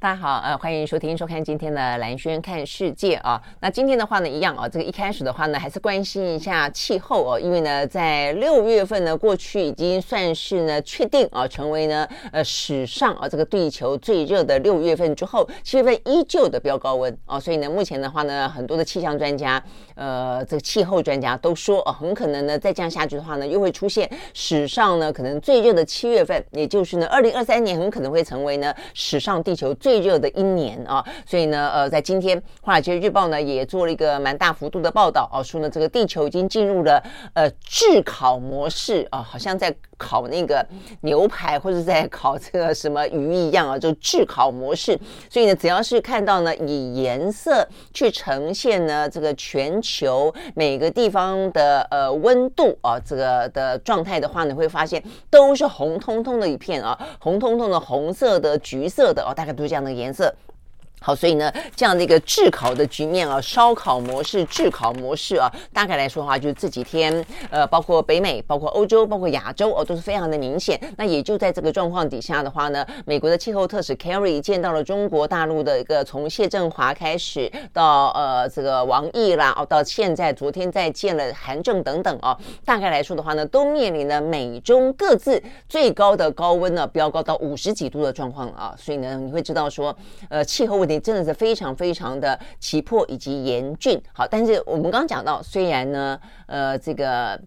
大家好，呃，欢迎收听、收看今天的兰轩看世界啊。那今天的话呢，一样啊，这个一开始的话呢，还是关心一下气候哦，因为呢，在六月份呢，过去已经算是呢确定啊，成为呢呃史上啊这个地球最热的六月份之后，七月份依旧的飙高温啊，所以呢，目前的话呢，很多的气象专家，呃，这个气候专家都说啊，很可能呢再这样下去的话呢，又会出现史上呢可能最热的七月份，也就是呢二零二三年很可能会成为呢史上地球最最热的一年啊，所以呢，呃，在今天《华尔街日报》呢也做了一个蛮大幅度的报道啊，说呢这个地球已经进入了呃炙烤模式啊，好像在烤那个牛排或者在烤这个什么鱼一样啊，就炙烤模式。所以呢，只要是看到呢以颜色去呈现呢这个全球每个地方的呃温度啊这个的状态的话，你会发现都是红彤彤的一片啊，红彤彤的红色的、橘色的哦，大概都是。这样的颜色。好，所以呢，这样的一个炙烤的局面啊，烧烤模式、炙烤模式啊，大概来说的话，就是这几天，呃，包括北美、包括欧洲、包括亚洲哦，都是非常的明显。那也就在这个状况底下的话呢，美国的气候特使 Kerry 见到了中国大陆的一个从谢振华开始到呃这个王毅啦，哦，到现在昨天再见了韩正等等啊，大概来说的话呢，都面临了美中各自最高的高温呢，飙高到五十几度的状况啊。所以呢，你会知道说，呃，气候问你真的是非常非常的急迫以及严峻，好，但是我们刚讲到，虽然呢，呃，这个。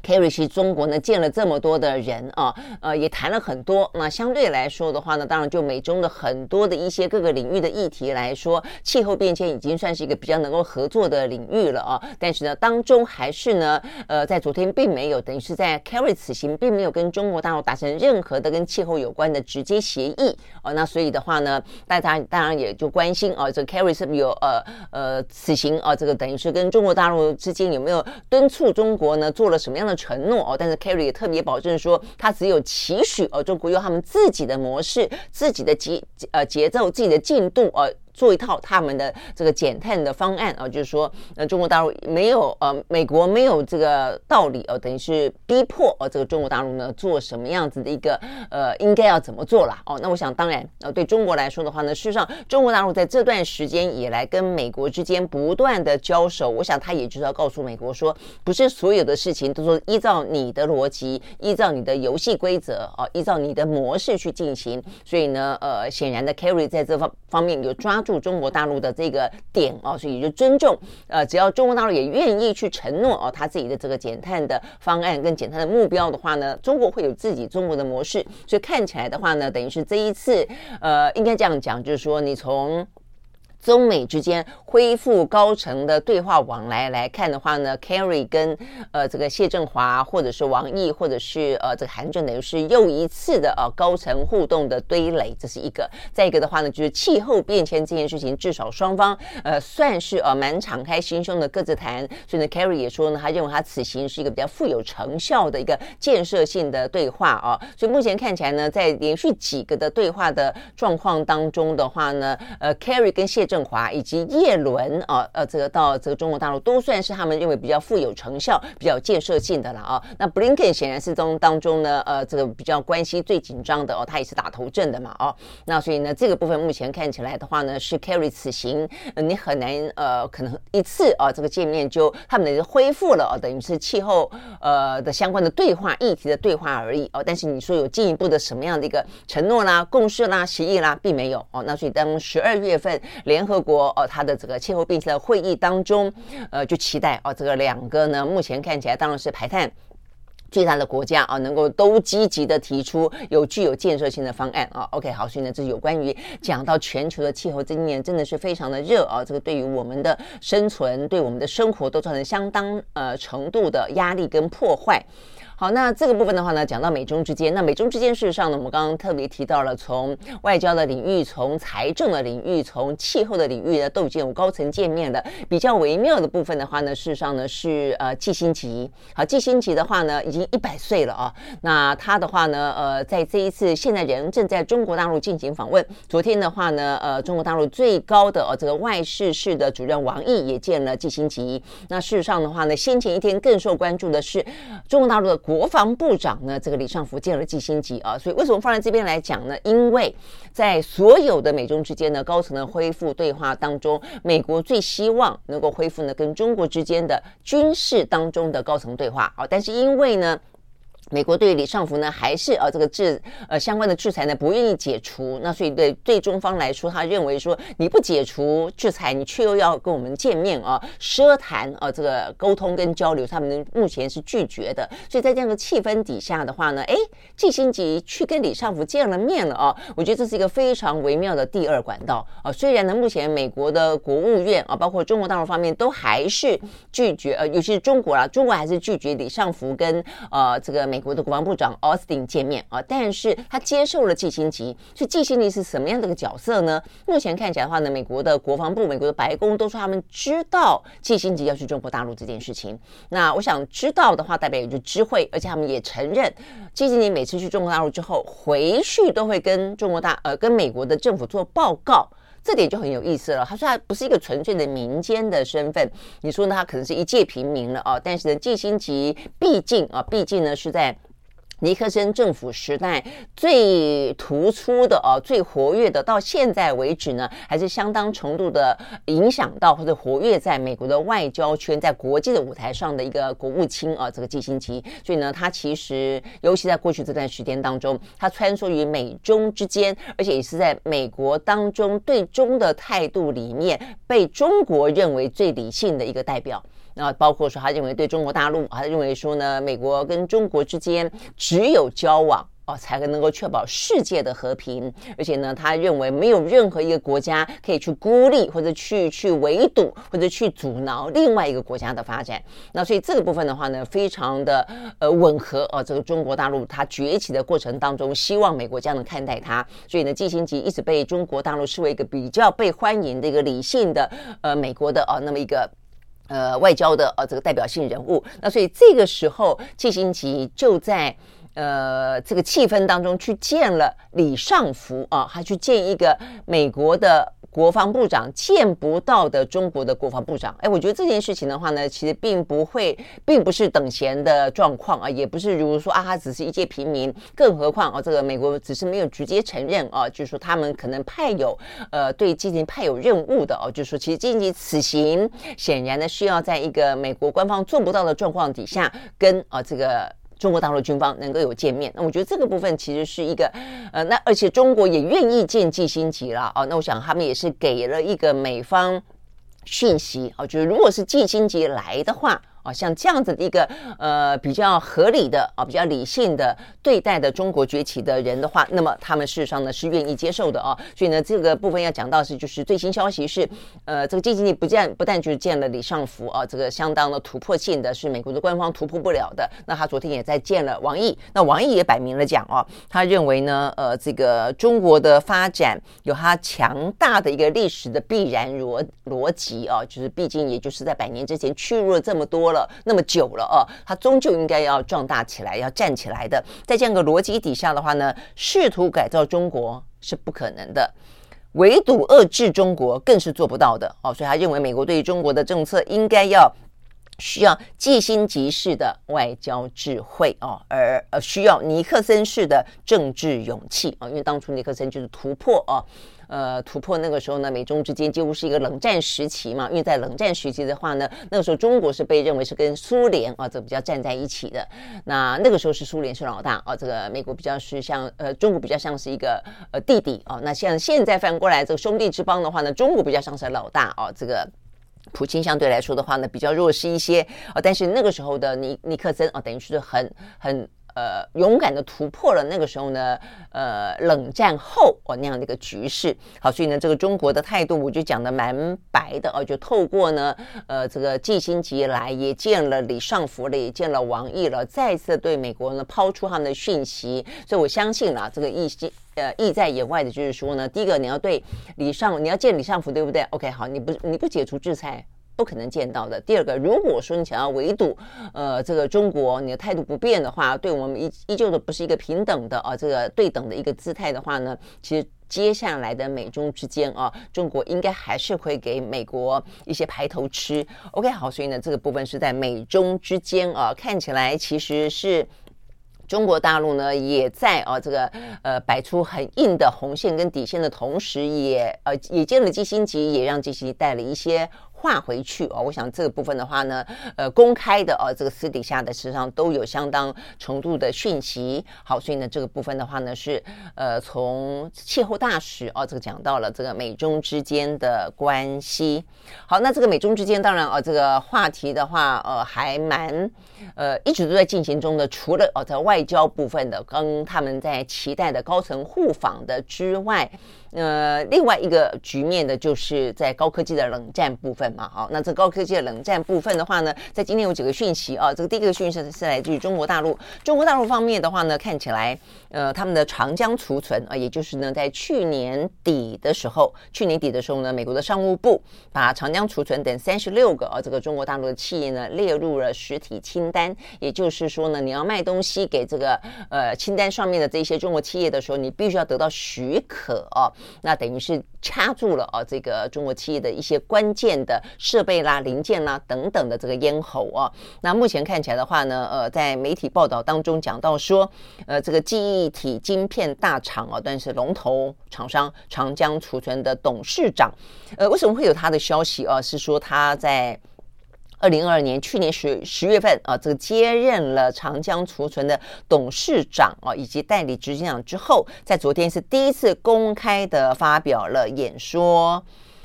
Kerry 去中国呢，见了这么多的人啊，呃，也谈了很多。那相对来说的话呢，当然就美中的很多的一些各个领域的议题来说，气候变迁已经算是一个比较能够合作的领域了啊。但是呢，当中还是呢，呃，在昨天并没有，等于是在 Kerry 此行并没有跟中国大陆达成任何的跟气候有关的直接协议哦。那所以的话呢，大家当然也就关心啊，这个 Kerry 是不是有呃呃此行啊，这个等于是跟中国大陆之间有没有敦促中国呢做了什么样的承诺哦，但是 Kerry 也特别保证说，他只有期许哦，中国用他们自己的模式、自己的节呃节奏、自己的进度哦。做一套他们的这个减碳的方案啊，就是说，呃，中国大陆没有呃，美国没有这个道理哦，等于是逼迫呃，这个中国大陆呢做什么样子的一个呃，应该要怎么做啦哦。那我想，当然呃，对中国来说的话呢，事实上，中国大陆在这段时间以来跟美国之间不断的交手，我想他也就是要告诉美国说，不是所有的事情都说依照你的逻辑，依照你的游戏规则啊，依照你的模式去进行。所以呢，呃，显然的，Kerry 在这方方面有抓住。中国大陆的这个点哦，所以就尊重呃，只要中国大陆也愿意去承诺哦，他自己的这个减碳的方案跟减碳的目标的话呢，中国会有自己中国的模式，所以看起来的话呢，等于是这一次呃，应该这样讲，就是说你从。中美之间恢复高层的对话往来来看的话呢，Kerry 跟呃这个谢振华或者是王毅或者是呃这个韩正等于是又一次的呃高层互动的堆垒，这是一个。再一个的话呢，就是气候变迁这件事情，至少双方呃算是呃蛮敞开心胸的各自谈。所以呢，Kerry 也说呢，他认为他此行是一个比较富有成效的一个建设性的对话啊。所以目前看起来呢，在连续几个的对话的状况当中的话呢，呃，Kerry 跟谢振华以及叶伦啊，呃，这个到这个中国大陆都算是他们认为比较富有成效、比较建设性的了啊。那 Blinken 显然是中当中呢，呃，这个比较关系最紧张的哦，他也是打头阵的嘛，哦。那所以呢，这个部分目前看起来的话呢，是 Carry 此行，你很难呃，可能一次啊，这个见面就他们也是恢复了，哦，等于是气候呃的相关的对话议题的对话而已哦。但是你说有进一步的什么样的一个承诺啦、共识啦、协议啦，并没有哦。那所以当十二月份联联合国哦，它的这个气候变迁的会议当中，呃，就期待哦，这个两个呢，目前看起来当然是排碳。最大的国家啊，能够都积极的提出有具有建设性的方案啊。OK，好，所以呢，这是有关于讲到全球的气候，今年真的是非常的热啊。这个对于我们的生存，对我们的生活都造成相当呃程度的压力跟破坏。好，那这个部分的话呢，讲到美中之间，那美中之间事实上呢，我们刚刚特别提到了，从外交的领域、从财政的领域、从气候的领域呢，都已经有高层见面的。比较微妙的部分的话呢，事实上呢是呃季新吉。好，季新吉的话呢，已经一百岁了啊。那他的话呢，呃，在这一次现在人正在中国大陆进行访问。昨天的话呢，呃，中国大陆最高的呃这个外事室的主任王毅也见了季新吉。那事实上的话呢，先前一天更受关注的是中国大陆的。国防部长呢，这个李尚福见了季辛吉啊，所以为什么放在这边来讲呢？因为在所有的美中之间的高层的恢复对话当中，美国最希望能够恢复呢跟中国之间的军事当中的高层对话啊，但是因为呢。美国对李尚福呢，还是呃这个制呃相关的制裁呢，不愿意解除。那所以对对中方来说，他认为说你不解除制裁，你却又要跟我们见面啊，奢谈啊这个沟通跟交流，他们目前是拒绝的。所以在这样的气氛底下的话呢，哎，季新吉去跟李尚福见了面了啊，我觉得这是一个非常微妙的第二管道啊。虽然呢，目前美国的国务院啊，包括中国大陆方面都还是拒绝，呃，尤其是中国啊，中国还是拒绝李尚福跟呃这个美。国的国防部长奥斯汀见面啊，但是他接受了季辛吉，所以季辛吉是什么样的一个角色呢？目前看起来的话呢，美国的国防部、美国的白宫都说他们知道季辛吉要去中国大陆这件事情。那我想知道的话，代表也就知会，而且他们也承认，季辛吉每次去中国大陆之后回去都会跟中国大呃跟美国的政府做报告。这点就很有意思了。他说他不是一个纯粹的民间的身份，你说呢？他可能是一介平民了啊。但是呢，季辛吉毕竟啊，毕竟呢是在。尼克森政府时代最突出的哦，最活跃的，到现在为止呢，还是相当程度的影响到或者活跃在美国的外交圈，在国际的舞台上的一个国务卿啊，这个季辛吉。所以呢，他其实尤其在过去这段时间当中，他穿梭于美中之间，而且也是在美国当中对中的态度里面，被中国认为最理性的一个代表。那包括说，他认为对中国大陆，他认为说呢，美国跟中国之间只有交往哦，才能够确保世界的和平。而且呢，他认为没有任何一个国家可以去孤立或者去去围堵或者去阻挠另外一个国家的发展。那所以这个部分的话呢，非常的呃吻合哦，这个中国大陆它崛起的过程当中，希望美国这样的看待它。所以呢，季辛吉一直被中国大陆视为一个比较被欢迎的一个理性的呃美国的哦那么一个。呃，外交的呃这个代表性人物，那所以这个时候，季辛吉就在呃这个气氛当中去见了李尚福啊，还去见一个美国的。国防部长见不到的中国的国防部长，哎，我觉得这件事情的话呢，其实并不会，并不是等闲的状况啊，也不是如说啊，他只是一介平民，更何况啊，这个美国只是没有直接承认啊，就是说他们可能派有呃对季辛吉派有任务的哦，就是说其实季辛此行显然呢需要在一个美国官方做不到的状况底下跟啊这个。中国大陆军方能够有见面，那我觉得这个部分其实是一个，呃，那而且中国也愿意见季辛吉了哦，那我想他们也是给了一个美方讯息啊，就是如果是季辛吉来的话。啊，像这样子的一个呃比较合理的啊，比较理性的对待的中国崛起的人的话，那么他们事实上呢是愿意接受的啊。所以呢，这个部分要讲到是就是最新消息是，呃，这个季辛吉不见不但就是见了李尚福啊，这个相当的突破性的是美国的官方突破不了的。那他昨天也在见了王毅，那王毅也摆明了讲哦，他认为呢，呃，这个中国的发展有它强大的一个历史的必然逻逻辑啊，就是毕竟也就是在百年之前屈辱了这么多。了那么久了哦，他终究应该要壮大起来，要站起来的。在这样个逻辑底下的话呢，试图改造中国是不可能的，围堵遏制中国更是做不到的哦。所以他认为，美国对于中国的政策应该要需要季辛吉式的外交智慧哦，而呃需要尼克森式的政治勇气啊，因为当初尼克森就是突破哦。呃突破那个时候呢，美中之间几乎是一个冷战时期嘛。因为在冷战时期的话呢，那个时候中国是被认为是跟苏联啊这比较站在一起的。那那个时候是苏联是老大啊，这个美国比较是像呃中国比较像是一个呃弟弟啊。那像现在反过来这个兄弟之邦的话呢，中国比较像是老大啊，这个。普京相对来说的话呢，比较弱势一些啊，但是那个时候的尼尼克森啊，等于是很很。呃，勇敢的突破了那个时候呢，呃，冷战后哦那样的一个局势。好，所以呢，这个中国的态度我就讲的蛮白的哦，就透过呢，呃，这个季新杰来也见了李尚福了，也见了王毅了，再次对美国呢抛出他们的讯息。所以我相信啦，这个意心呃意在言外的就是说呢，第一个你要对李尚，你要见李尚福，对不对？OK，好，你不你不解除制裁。不可能见到的。第二个，如果说你想要围堵，呃，这个中国，你的态度不变的话，对我们依依旧的不是一个平等的啊，这个对等的一个姿态的话呢，其实接下来的美中之间啊，中国应该还是会给美国一些排头吃。OK，好，所以呢，这个部分是在美中之间啊，看起来其实是中国大陆呢也在啊，这个呃摆出很硬的红线跟底线的同时也，也呃也见了基辛格，也让基辛带了一些。换回去哦，我想这个部分的话呢，呃，公开的哦，这个私底下的实际上都有相当程度的讯息。好，所以呢，这个部分的话呢，是呃，从气候大使哦，这个讲到了这个美中之间的关系。好，那这个美中之间，当然哦，这个话题的话，呃，还蛮呃，一直都在进行中的。除了哦，在外交部分的，跟他们在期待的高层互访的之外。呃，另外一个局面的就是在高科技的冷战部分嘛，好，那这高科技的冷战部分的话呢，在今天有几个讯息啊，这个第一个讯息是来自于中国大陆，中国大陆方面的话呢，看起来呃，他们的长江储存啊，也就是呢，在去年底的时候，去年底的时候呢，美国的商务部把长江储存等三十六个啊，这个中国大陆的企业呢列入了实体清单，也就是说呢，你要卖东西给这个呃清单上面的这些中国企业的时候，你必须要得到许可啊。那等于是掐住了啊，这个中国企业的一些关键的设备啦、零件啦等等的这个咽喉啊。那目前看起来的话呢，呃，在媒体报道当中讲到说，呃，这个记忆体晶片大厂啊，但是龙头厂商长江储存的董事长，呃，为什么会有他的消息啊？是说他在。二零二二年，去年十十月份啊，这个接任了长江储存的董事长啊，以及代理执行长之后，在昨天是第一次公开的发表了演说。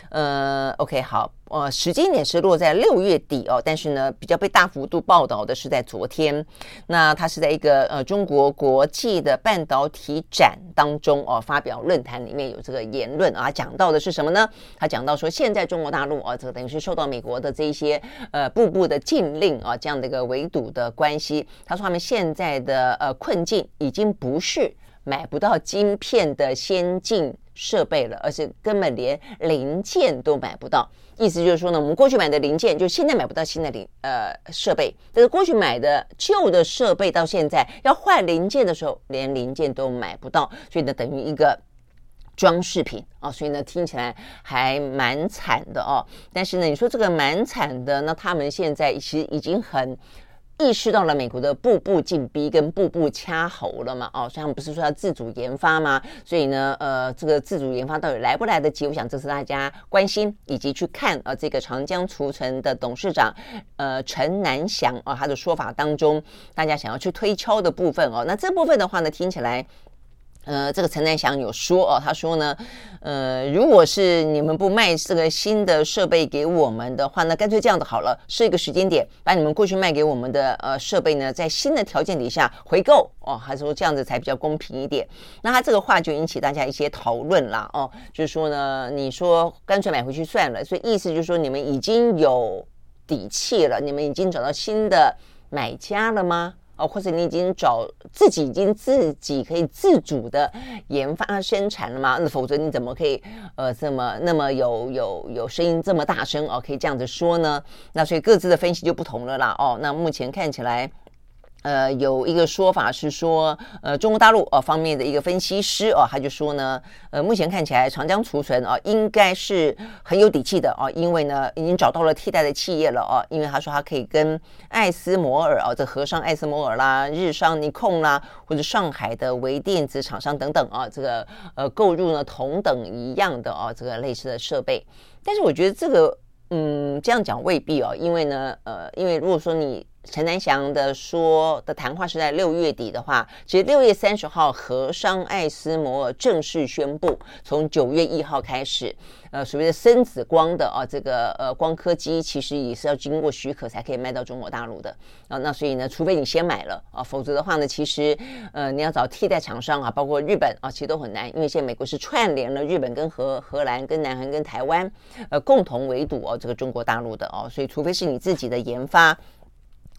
呃，OK，好。呃，时间点是落在六月底哦，但是呢，比较被大幅度报道的是在昨天。那他是在一个呃中国国际的半导体展当中哦，发表论坛里面有这个言论啊，讲到的是什么呢？他讲到说，现在中国大陆啊，这个等于是受到美国的这一些呃步步的禁令啊，这样的一个围堵的关系。他说他们现在的呃困境已经不是买不到晶片的先进设备了，而是根本连零件都买不到。意思就是说呢，我们过去买的零件，就现在买不到新的零呃设备。但是过去买的旧的设备，到现在要换零件的时候，连零件都买不到，所以呢，等于一个装饰品啊。所以呢，听起来还蛮惨的哦。但是呢，你说这个蛮惨的，那他们现在其实已经很。意识到了美国的步步紧逼跟步步掐喉了嘛？哦，所以他们不是说要自主研发吗？所以呢，呃，这个自主研发到底来不来得及？我想这是大家关心以及去看呃这个长江储存的董事长呃陈南祥啊、他的说法当中，大家想要去推敲的部分哦。那这部分的话呢，听起来。呃，这个陈南祥有说哦，他说呢，呃，如果是你们不卖这个新的设备给我们的话，那干脆这样子好了，设一个时间点，把你们过去卖给我们的呃设备呢，在新的条件底下回购哦，还是说这样子才比较公平一点？那他这个话就引起大家一些讨论啦哦，就是说呢，你说干脆买回去算了，所以意思就是说你们已经有底气了，你们已经找到新的买家了吗？哦，或者你已经找自己已经自己可以自主的研发生产了吗？那否则你怎么可以呃这么那么有有有声音这么大声哦？可以这样子说呢？那所以各自的分析就不同了啦。哦，那目前看起来。呃，有一个说法是说，呃，中国大陆、呃、方面的一个分析师哦，他就说呢，呃，目前看起来长江储存哦、呃、应该是很有底气的哦、因为呢已经找到了替代的企业了哦、因为他说他可以跟艾斯摩尔哦，这和商艾斯摩尔啦、日商尼控啦，或者上海的微电子厂商等等啊、这个呃购入呢同等一样的哦、这个类似的设备，但是我觉得这个嗯这样讲未必哦，因为呢呃，因为如果说你。陈南祥的说的谈话是在六月底的话，其实六月三十号，和商艾斯摩尔正式宣布，从九月一号开始，呃，所谓的深紫光的啊，这个呃光刻机，其实也是要经过许可才可以卖到中国大陆的啊。那所以呢，除非你先买了啊，否则的话呢，其实呃你要找替代厂商啊，包括日本啊，其实都很难，因为现在美国是串联了日本跟荷荷兰跟南韩跟台湾，呃，共同围堵哦这个中国大陆的哦，所以除非是你自己的研发。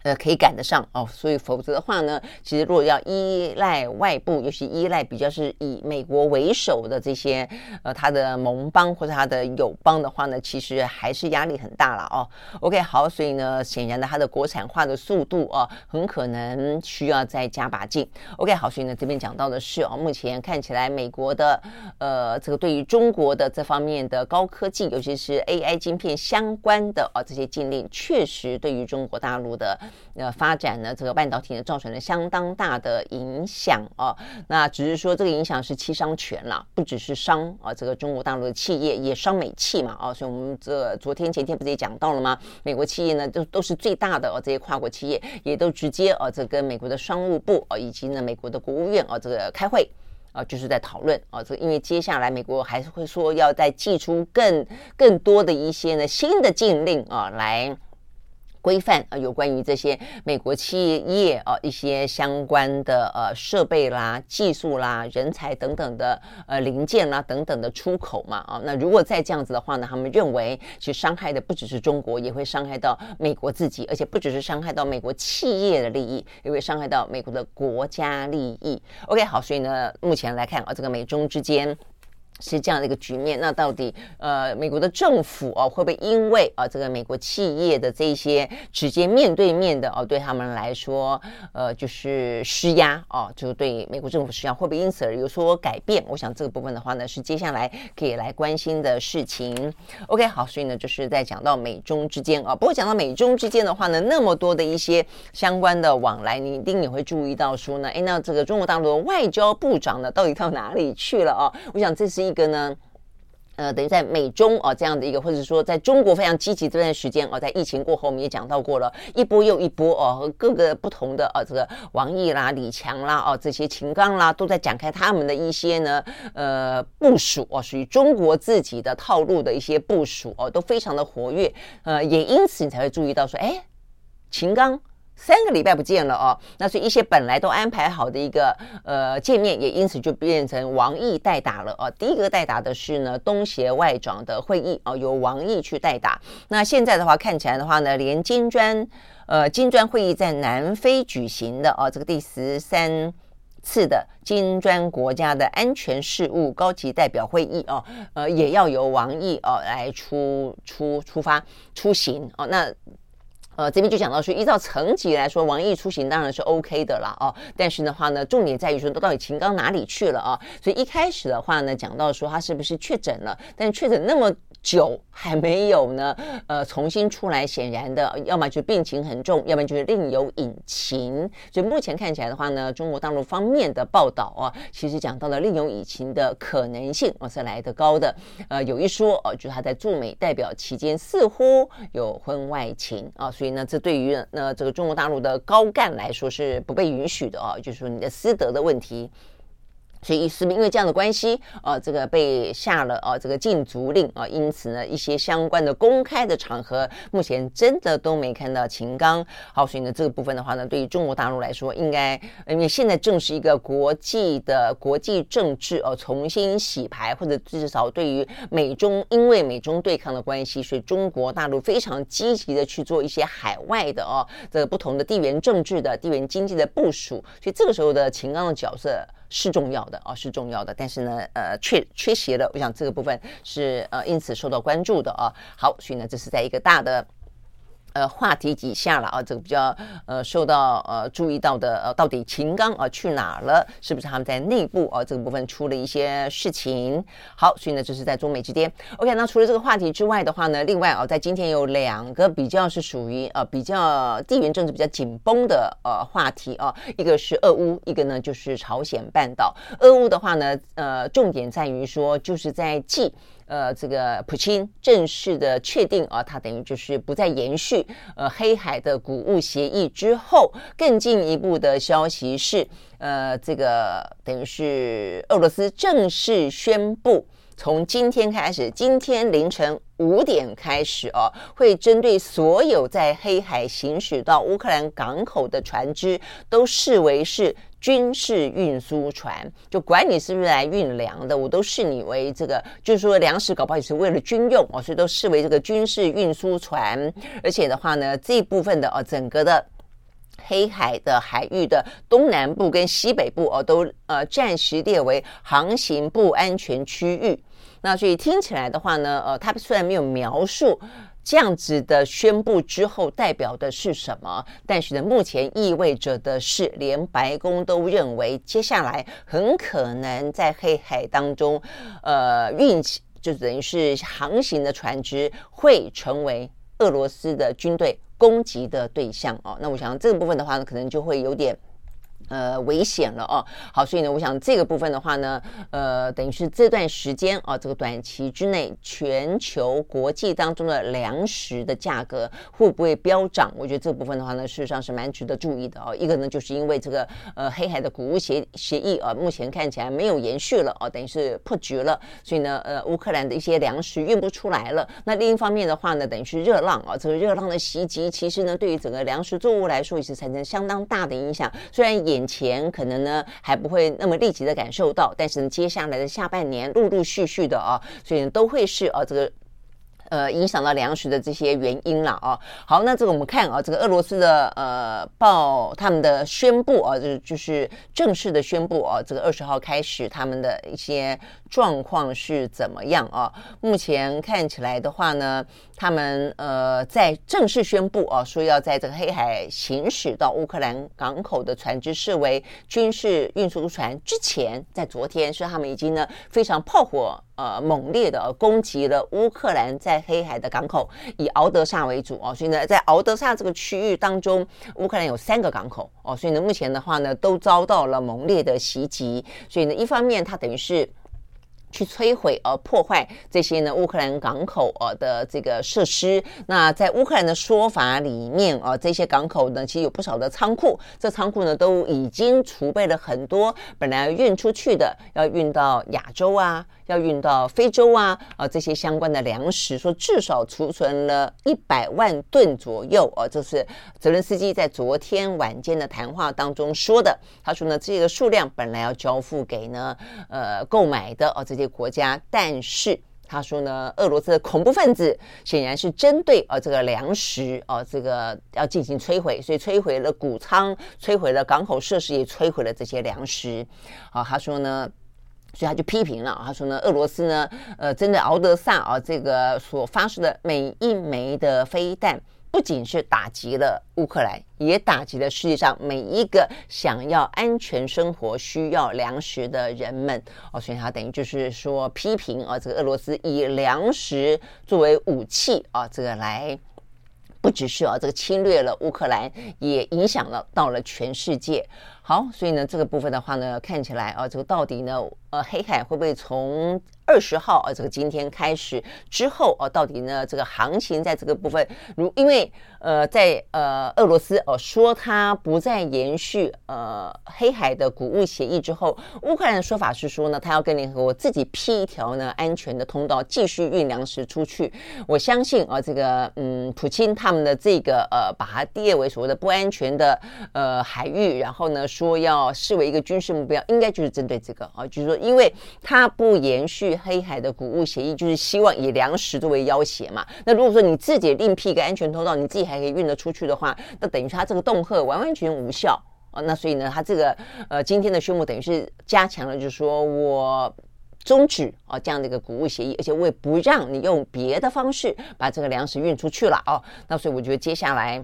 呃，可以赶得上哦，所以否则的话呢，其实如果要依赖外部，尤其依赖比较是以美国为首的这些呃，他的盟邦或者他的友邦的话呢，其实还是压力很大了哦。OK，好，所以呢，显然的，它的国产化的速度哦，很可能需要再加把劲。OK，好，所以呢，这边讲到的是哦，目前看起来美国的呃，这个对于中国的这方面的高科技，尤其是 AI 晶片相关的啊、哦、这些禁令，确实对于中国大陆的。呃，发展呢，这个半导体呢，造成了相当大的影响哦。那只是说这个影响是七伤拳了，不只是伤啊，这个中国大陆的企业也伤美企嘛啊。所以我们这昨天前天不是也讲到了吗？美国企业呢，都都是最大的哦，这些跨国企业也都直接啊，这跟美国的商务部啊，以及呢美国的国务院啊，这个开会啊，就是在讨论啊，这因为接下来美国还是会说要再祭出更更多的一些呢新的禁令啊来。规范啊，有关于这些美国企业啊，一些相关的呃设备啦、技术啦、人才等等的呃零件啦等等的出口嘛啊，那如果再这样子的话呢，他们认为其实伤害的不只是中国，也会伤害到美国自己，而且不只是伤害到美国企业的利益，也会伤害到美国的国家利益。OK，好，所以呢，目前来看啊，这个美中之间。是这样的一个局面，那到底呃，美国的政府哦，会不会因为啊，这个美国企业的这些直接面对面的哦，对他们来说，呃，就是施压哦，就对美国政府施压，会不会因此而有所改变？我想这个部分的话呢，是接下来可以来关心的事情。OK，好，所以呢，就是在讲到美中之间啊，不过讲到美中之间的话呢，那么多的一些相关的往来，你一定也会注意到说呢，哎，那这个中国大陆的外交部长呢，到底到哪里去了哦？我想这是。一个呢，呃，等于在美中啊这样的一个，或者说在中国非常积极这段时间啊，在疫情过后，我们也讲到过了，一波又一波哦，和各个不同的啊，这个王毅啦、李强啦、哦这些秦刚啦，都在展开他们的一些呢，呃，部署哦，属于中国自己的套路的一些部署哦，都非常的活跃，呃，也因此你才会注意到说，哎，秦刚。三个礼拜不见了哦，那所以一些本来都安排好的一个呃见面，也因此就变成王毅代打了哦。第一个代打的是呢东协外长的会议哦，由王毅去代打。那现在的话看起来的话呢，连金砖呃金砖会议在南非举行的哦，这个第十三次的金砖国家的安全事务高级代表会议哦，呃也要由王毅哦来出出出发出行哦那。呃，这边就讲到说，依照层级来说，王毅出行当然是 OK 的了哦。但是的话呢，重点在于说，都到底秦刚哪里去了啊？所以一开始的话呢，讲到说他是不是确诊了，但确诊那么。酒还没有呢，呃，重新出来，显然的，要么就病情很重，要么就是另有隐情。所以目前看起来的话呢，中国大陆方面的报道啊，其实讲到了另有隐情的可能性，哦，是来得高的。呃，有一说哦，就是他在驻美代表期间似乎有婚外情啊，所以呢，这对于呢这个中国大陆的高干来说是不被允许的啊，就是说你的私德的问题。所以是不是因为这样的关系，呃，这个被下了呃这个禁足令啊，因此呢，一些相关的公开的场合，目前真的都没看到秦刚。好，所以呢，这个部分的话呢，对于中国大陆来说，应该因为现在正是一个国际的国际政治呃重新洗牌，或者至少对于美中因为美中对抗的关系，所以中国大陆非常积极的去做一些海外的哦这个不同的地缘政治的地缘经济的部署，所以这个时候的秦刚的角色。是重要的啊，是重要的，但是呢，呃，缺缺席了。我想这个部分是呃，因此受到关注的啊。好，所以呢，这是在一个大的。呃，话题几下了啊？这个比较呃受到呃注意到的呃，到底秦刚啊去哪了？是不是他们在内部啊这个部分出了一些事情？好，所以呢，这是在中美之间。OK，那除了这个话题之外的话呢，另外啊，在今天有两个比较是属于呃比较地缘政治比较紧绷的呃话题啊，一个是俄乌，一个呢就是朝鲜半岛。俄乌的话呢，呃，重点在于说就是在继。呃，这个普京正式的确定啊，他等于就是不再延续呃黑海的谷物协议之后，更进一步的消息是，呃，这个等于是俄罗斯正式宣布，从今天开始，今天凌晨五点开始哦，会针对所有在黑海行驶到乌克兰港口的船只，都视为是。军事运输船，就管你是不是来运粮的，我都视你为这个，就是说粮食搞不好也是为了军用哦，所以都视为这个军事运输船。而且的话呢，这一部分的哦，整个的黑海的海域的东南部跟西北部哦，都呃暂时列为航行不安全区域。那所以听起来的话呢，呃，它虽然没有描述。这样子的宣布之后代表的是什么？但是呢，目前意味着的是，连白宫都认为，接下来很可能在黑海当中，呃，运行就等于是航行的船只会成为俄罗斯的军队攻击的对象哦。那我想这个部分的话呢，可能就会有点。呃，危险了哦。好，所以呢，我想这个部分的话呢，呃，等于是这段时间啊，这个短期之内，全球国际当中的粮食的价格会不会飙涨？我觉得这部分的话呢，事实上是蛮值得注意的哦。一个呢，就是因为这个呃黑海的谷物协协议啊，目前看起来没有延续了哦，等于是破局了。所以呢，呃，乌克兰的一些粮食运不出来了。那另一方面的话呢，等于是热浪啊，这个热浪的袭击，其实呢，对于整个粮食作物来说，也是产生相当大的影响。虽然也眼前可能呢还不会那么立即的感受到，但是呢，接下来的下半年陆陆续续的啊，所以呢都会是啊这个。呃，影响到粮食的这些原因了啊。好，那这个我们看啊，这个俄罗斯的呃报他们的宣布啊，就就是正式的宣布啊，这个二十号开始他们的一些状况是怎么样啊？目前看起来的话呢，他们呃在正式宣布啊，说要在这个黑海行驶到乌克兰港口的船只视为军事运输船之前，在昨天是他们已经呢非常炮火。呃，猛烈的攻击了乌克兰在黑海的港口，以敖德萨为主哦。所以呢，在敖德萨这个区域当中，乌克兰有三个港口哦。所以呢，目前的话呢，都遭到了猛烈的袭击。所以呢，一方面它等于是去摧毁而破坏这些呢乌克兰港口呃的这个设施。那在乌克兰的说法里面啊，这些港口呢，其实有不少的仓库，这仓库呢都已经储备了很多本来运出去的，要运到亚洲啊。要运到非洲啊，啊，这些相关的粮食，说至少储存了一百万吨左右，啊，这是泽伦斯基在昨天晚间的谈话当中说的。他说呢，这个数量本来要交付给呢，呃，购买的啊这些国家，但是他说呢，俄罗斯的恐怖分子显然是针对啊这个粮食啊这个要进行摧毁，所以摧毁了谷仓，摧毁了港口设施，也摧毁了这些粮食。啊，他说呢。所以他就批评了，他说呢，俄罗斯呢，呃，针对敖德萨啊这个所发射的每一枚的飞弹，不仅是打击了乌克兰，也打击了世界上每一个想要安全生活、需要粮食的人们。哦，所以他等于就是说批评啊，这个俄罗斯以粮食作为武器啊，这个来。不只是啊，这个侵略了乌克兰，也影响了到了全世界。好，所以呢，这个部分的话呢，看起来啊，这个到底呢，呃，黑海会不会从二十号啊，这个今天开始之后啊，到底呢，这个行情在这个部分，如因为呃，在呃俄罗斯哦、说他不再延续呃黑海的谷物协议之后，乌克兰的说法是说呢，他要跟联合国自己辟一条呢安全的通道，继续运粮食出去。我相信啊，这个嗯，普京他们的这个呃，把它列为所谓的不安全的呃海域，然后呢说要视为一个军事目标，应该就是针对这个啊，就是说，因为他不延续。黑海的谷物协议就是希望以粮食作为要挟嘛。那如果说你自己另辟一个安全通道，你自己还可以运得出去的话，那等于说他这个恫吓完完全无效啊。那所以呢，他这个呃今天的宣布等于是加强了，就是说我终止啊这样的一个谷物协议，而且我也不让你用别的方式把这个粮食运出去了哦。那所以我觉得接下来。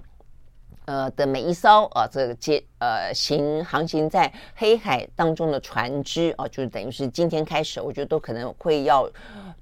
呃的每一艘啊，这个接呃行航行在黑海当中的船只啊，就是等于是今天开始，我觉得都可能会要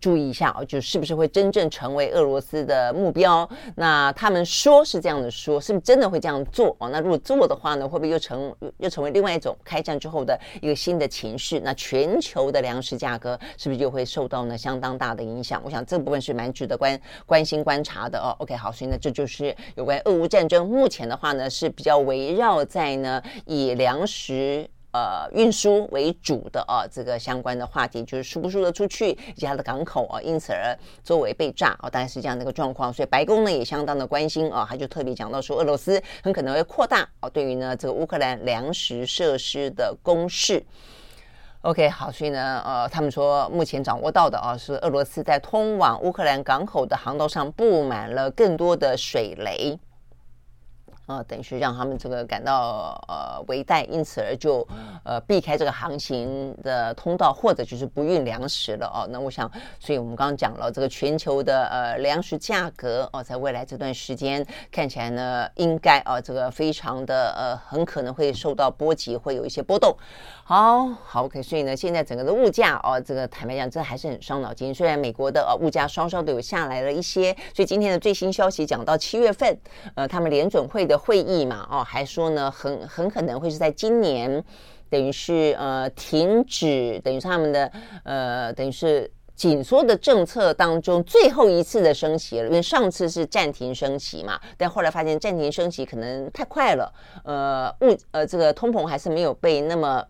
注意一下啊，就是不是会真正成为俄罗斯的目标？那他们说是这样的说，是不是真的会这样做啊？那如果做的话呢，会不会又成又成为另外一种开战之后的一个新的情绪？那全球的粮食价格是不是又会受到呢相当大的影响？我想这部分是蛮值得关关心观察的哦。OK，好，所以呢，这就是有关俄乌战争目前的话呢，是比较围绕在呢以粮食呃运输为主的啊这个相关的话题，就是输不输得出去，以及它的港口啊，因此而周围被炸啊，大概是这样的一个状况。所以白宫呢也相当的关心啊，他就特别讲到说，俄罗斯很可能会扩大啊对于呢这个乌克兰粮食设施的攻势。OK，好，所以呢呃他们说目前掌握到的啊是俄罗斯在通往乌克兰港口的航道上布满了更多的水雷。啊，等于是让他们这个感到呃危殆，因此而就呃避开这个航行的通道，或者就是不运粮食了哦。那我想，所以我们刚刚讲了这个全球的呃粮食价格哦，在未来这段时间看起来呢，应该啊这个非常的呃很可能会受到波及，会有一些波动。好好，OK，所以呢，现在整个的物价哦，这个坦白讲，这还是很伤脑筋。虽然美国的呃物价稍稍的有下来了一些，所以今天的最新消息讲到七月份，呃，他们联准会的。的会议嘛，哦，还说呢，很很可能会是在今年，等于是呃停止，等于是他们的呃，等于是紧缩的政策当中最后一次的升息了，因为上次是暂停升息嘛，但后来发现暂停升息可能太快了，呃物呃这个通膨还是没有被那么。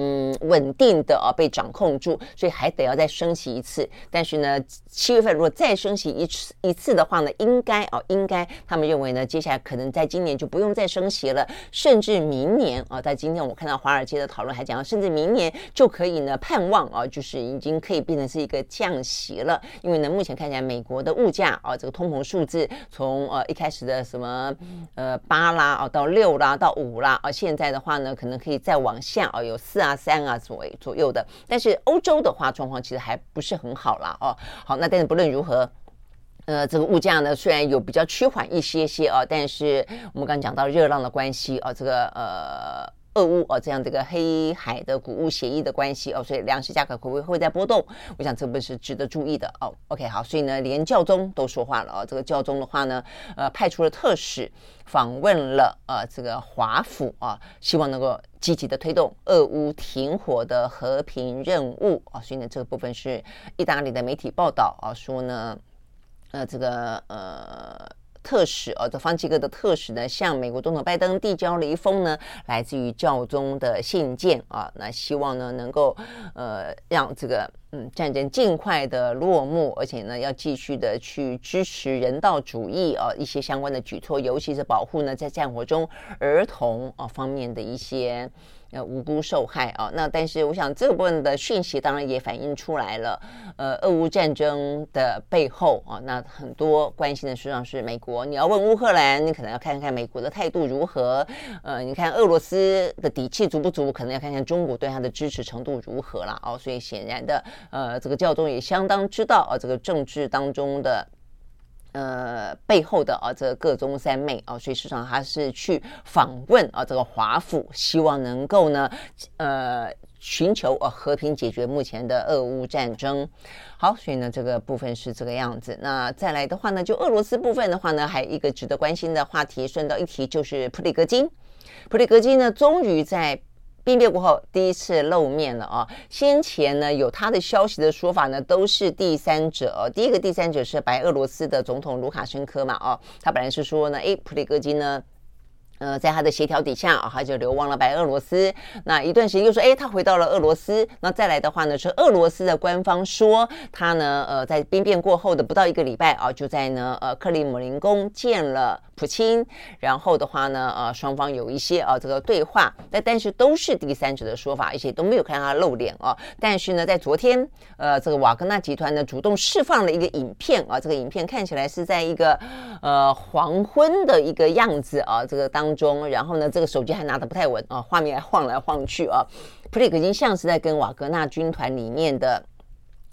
嗯，稳定的啊，被掌控住，所以还得要再升息一次。但是呢，七月份如果再升息一次一次的话呢，应该啊，应该他们认为呢，接下来可能在今年就不用再升息了，甚至明年啊，在今天我看到华尔街的讨论还讲，甚至明年就可以呢，盼望啊，就是已经可以变成是一个降息了。因为呢，目前看起来美国的物价啊，这个通膨数字从呃一开始的什么呃八啦啊到六啦到五啦啊，现在的话呢，可能可以再往下啊，有四啊。啊三啊，左左右的，但是欧洲的话状况其实还不是很好啦。哦。好，那但是不论如何，呃，这个物价呢虽然有比较趋缓一些些啊，但是我们刚刚讲到热浪的关系啊，这个呃。俄乌哦，这样这个黑海的谷物协议的关系哦，所以粮食价格会不会会在波动？我想这不是值得注意的哦。OK，好，所以呢，连教宗都说话了哦。这个教宗的话呢，呃，派出了特使访问了呃这个华府啊，希望能够积极的推动俄乌停火的和平任务啊。所以呢，这个部分是意大利的媒体报道啊，说呢，呃，这个呃。特使哦，这方济各的特使呢，向美国总统拜登递交了一封呢，来自于教宗的信件啊，那希望呢能够呃让这个嗯战争尽快的落幕，而且呢要继续的去支持人道主义啊一些相关的举措，尤其是保护呢在战火中儿童啊方面的一些。呃，无辜受害啊，那但是我想这部分的讯息当然也反映出来了，呃，俄乌战争的背后啊，那很多关心的实际上是美国。你要问乌克兰，你可能要看看美国的态度如何。呃，你看俄罗斯的底气足不足，可能要看看中国对他的支持程度如何了哦。所以显然的，呃，这个教宗也相当知道啊，这个政治当中的。呃，背后的啊，这个各宗三妹啊，所以事实上他是去访问啊，这个华府，希望能够呢，呃，寻求呃和平解决目前的俄乌战争。好，所以呢，这个部分是这个样子。那再来的话呢，就俄罗斯部分的话呢，还有一个值得关心的话题，顺道一提就是普里格金。普里格金呢，终于在。兵变过后第一次露面了啊！先前呢有他的消息的说法呢，都是第三者。第一个第三者是白俄罗斯的总统卢卡申科嘛，哦，他本来是说呢，诶，普里戈金呢。呃，在他的协调底下啊，他就流亡了白俄罗斯。那一段时间又说，哎，他回到了俄罗斯。那再来的话呢，是俄罗斯的官方说，他呢，呃，在兵变过后的不到一个礼拜啊，就在呢，呃，克里姆林宫见了普京。然后的话呢，呃，双方有一些啊这个对话。但但是都是第三者的说法，而且都没有看他露脸啊。但是呢，在昨天，呃，这个瓦格纳集团呢主动释放了一个影片啊，这个影片看起来是在一个呃黄昏的一个样子啊，这个当。当中，然后呢，这个手机还拿的不太稳啊，画面还晃来晃去啊。普里格金像是在跟瓦格纳军团里面的。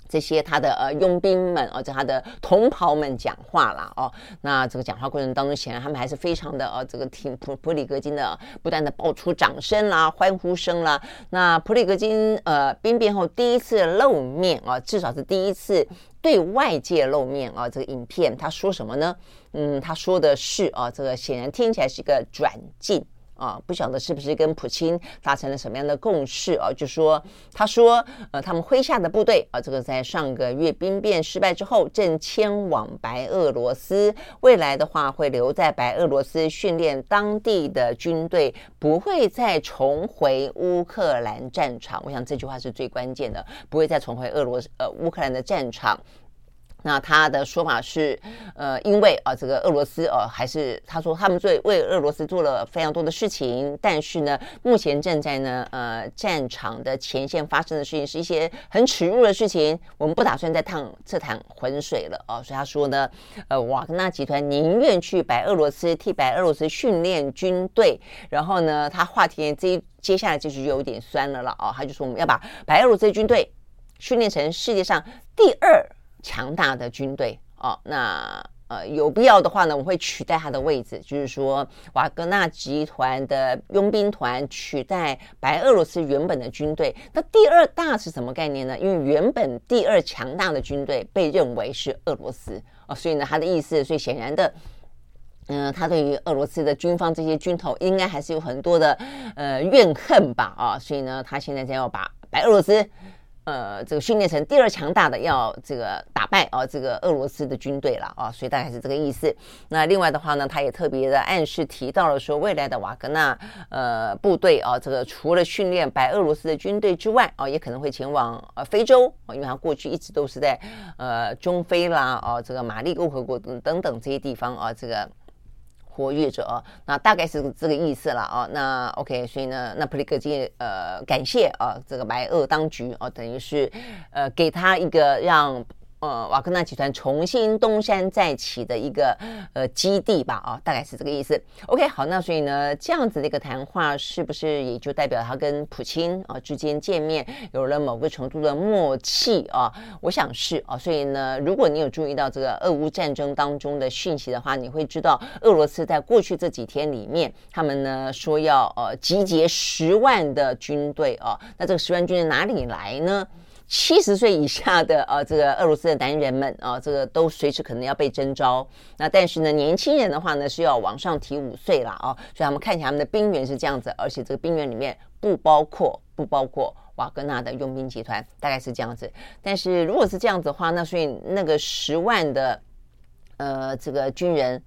这些他的呃佣兵们啊，这他的同袍们讲话了哦。那这个讲话过程当中，显然他们还是非常的呃这个挺普普里格金的，不断的爆出掌声啦、欢呼声啦。那普里格金呃兵变后第一次露面啊，至少是第一次对外界露面啊。这个影片他说什么呢？嗯，他说的是啊，这个显然听起来是一个转进。啊，不晓得是不是跟普京达成了什么样的共识啊？就说他说，呃，他们麾下的部队啊，这个在上个月兵变失败之后，正迁往白俄罗斯，未来的话会留在白俄罗斯训练当地的军队，不会再重回乌克兰战场。我想这句话是最关键的，不会再重回俄罗斯呃乌克兰的战场。那他的说法是，呃，因为啊，这个俄罗斯呃，还是他说他们为为俄罗斯做了非常多的事情，但是呢，目前正在呢，呃，战场的前线发生的事情是一些很耻辱的事情，我们不打算再趟这趟浑水了啊，所以他说呢，呃，瓦格纳集团宁愿去白俄罗斯替白俄罗斯训练军队，然后呢，他话题这接下来就是有点酸了了啊，他就说我们要把白俄罗斯军队训练成世界上第二。强大的军队哦，那呃有必要的话呢，我会取代他的位置，就是说瓦格纳集团的佣兵团取代白俄罗斯原本的军队。那第二大是什么概念呢？因为原本第二强大的军队被认为是俄罗斯哦，所以呢他的意思，所以显然的，嗯、他对于俄罗斯的军方这些军头应该还是有很多的呃怨恨吧啊，所以呢他现在将要把白俄罗斯。呃，这个训练成第二强大的，要这个打败啊，这个俄罗斯的军队了啊，所以大概是这个意思。那另外的话呢，他也特别的暗示提到了说，未来的瓦格纳呃部队啊，这个除了训练白俄罗斯的军队之外啊，也可能会前往呃非洲啊，因为他过去一直都是在呃中非啦啊，这个马利共和国等等等这些地方啊，这个。活跃着啊，那大概是这个意思了啊。那 OK，所以呢，那普里格金呃感谢啊这个白俄当局啊，等于是呃给他一个让。呃，瓦格纳集团重新东山再起的一个呃基地吧，啊，大概是这个意思。OK，好，那所以呢，这样子的一个谈话是不是也就代表他跟普京啊之间见面有了某个程度的默契啊？我想是啊。所以呢，如果你有注意到这个俄乌战争当中的讯息的话，你会知道俄罗斯在过去这几天里面，他们呢说要呃集结十万的军队啊，那这个十万军队哪里来呢？七十岁以下的呃，这个俄罗斯的男人们啊，这个都随时可能要被征召。那但是呢，年轻人的话呢是要往上提五岁了啊，所以他们看起来他们的兵员是这样子，而且这个兵员里面不包括不包括瓦格纳的佣兵集团，大概是这样子。但是如果是这样子的话，那所以那个十万的呃这个军人。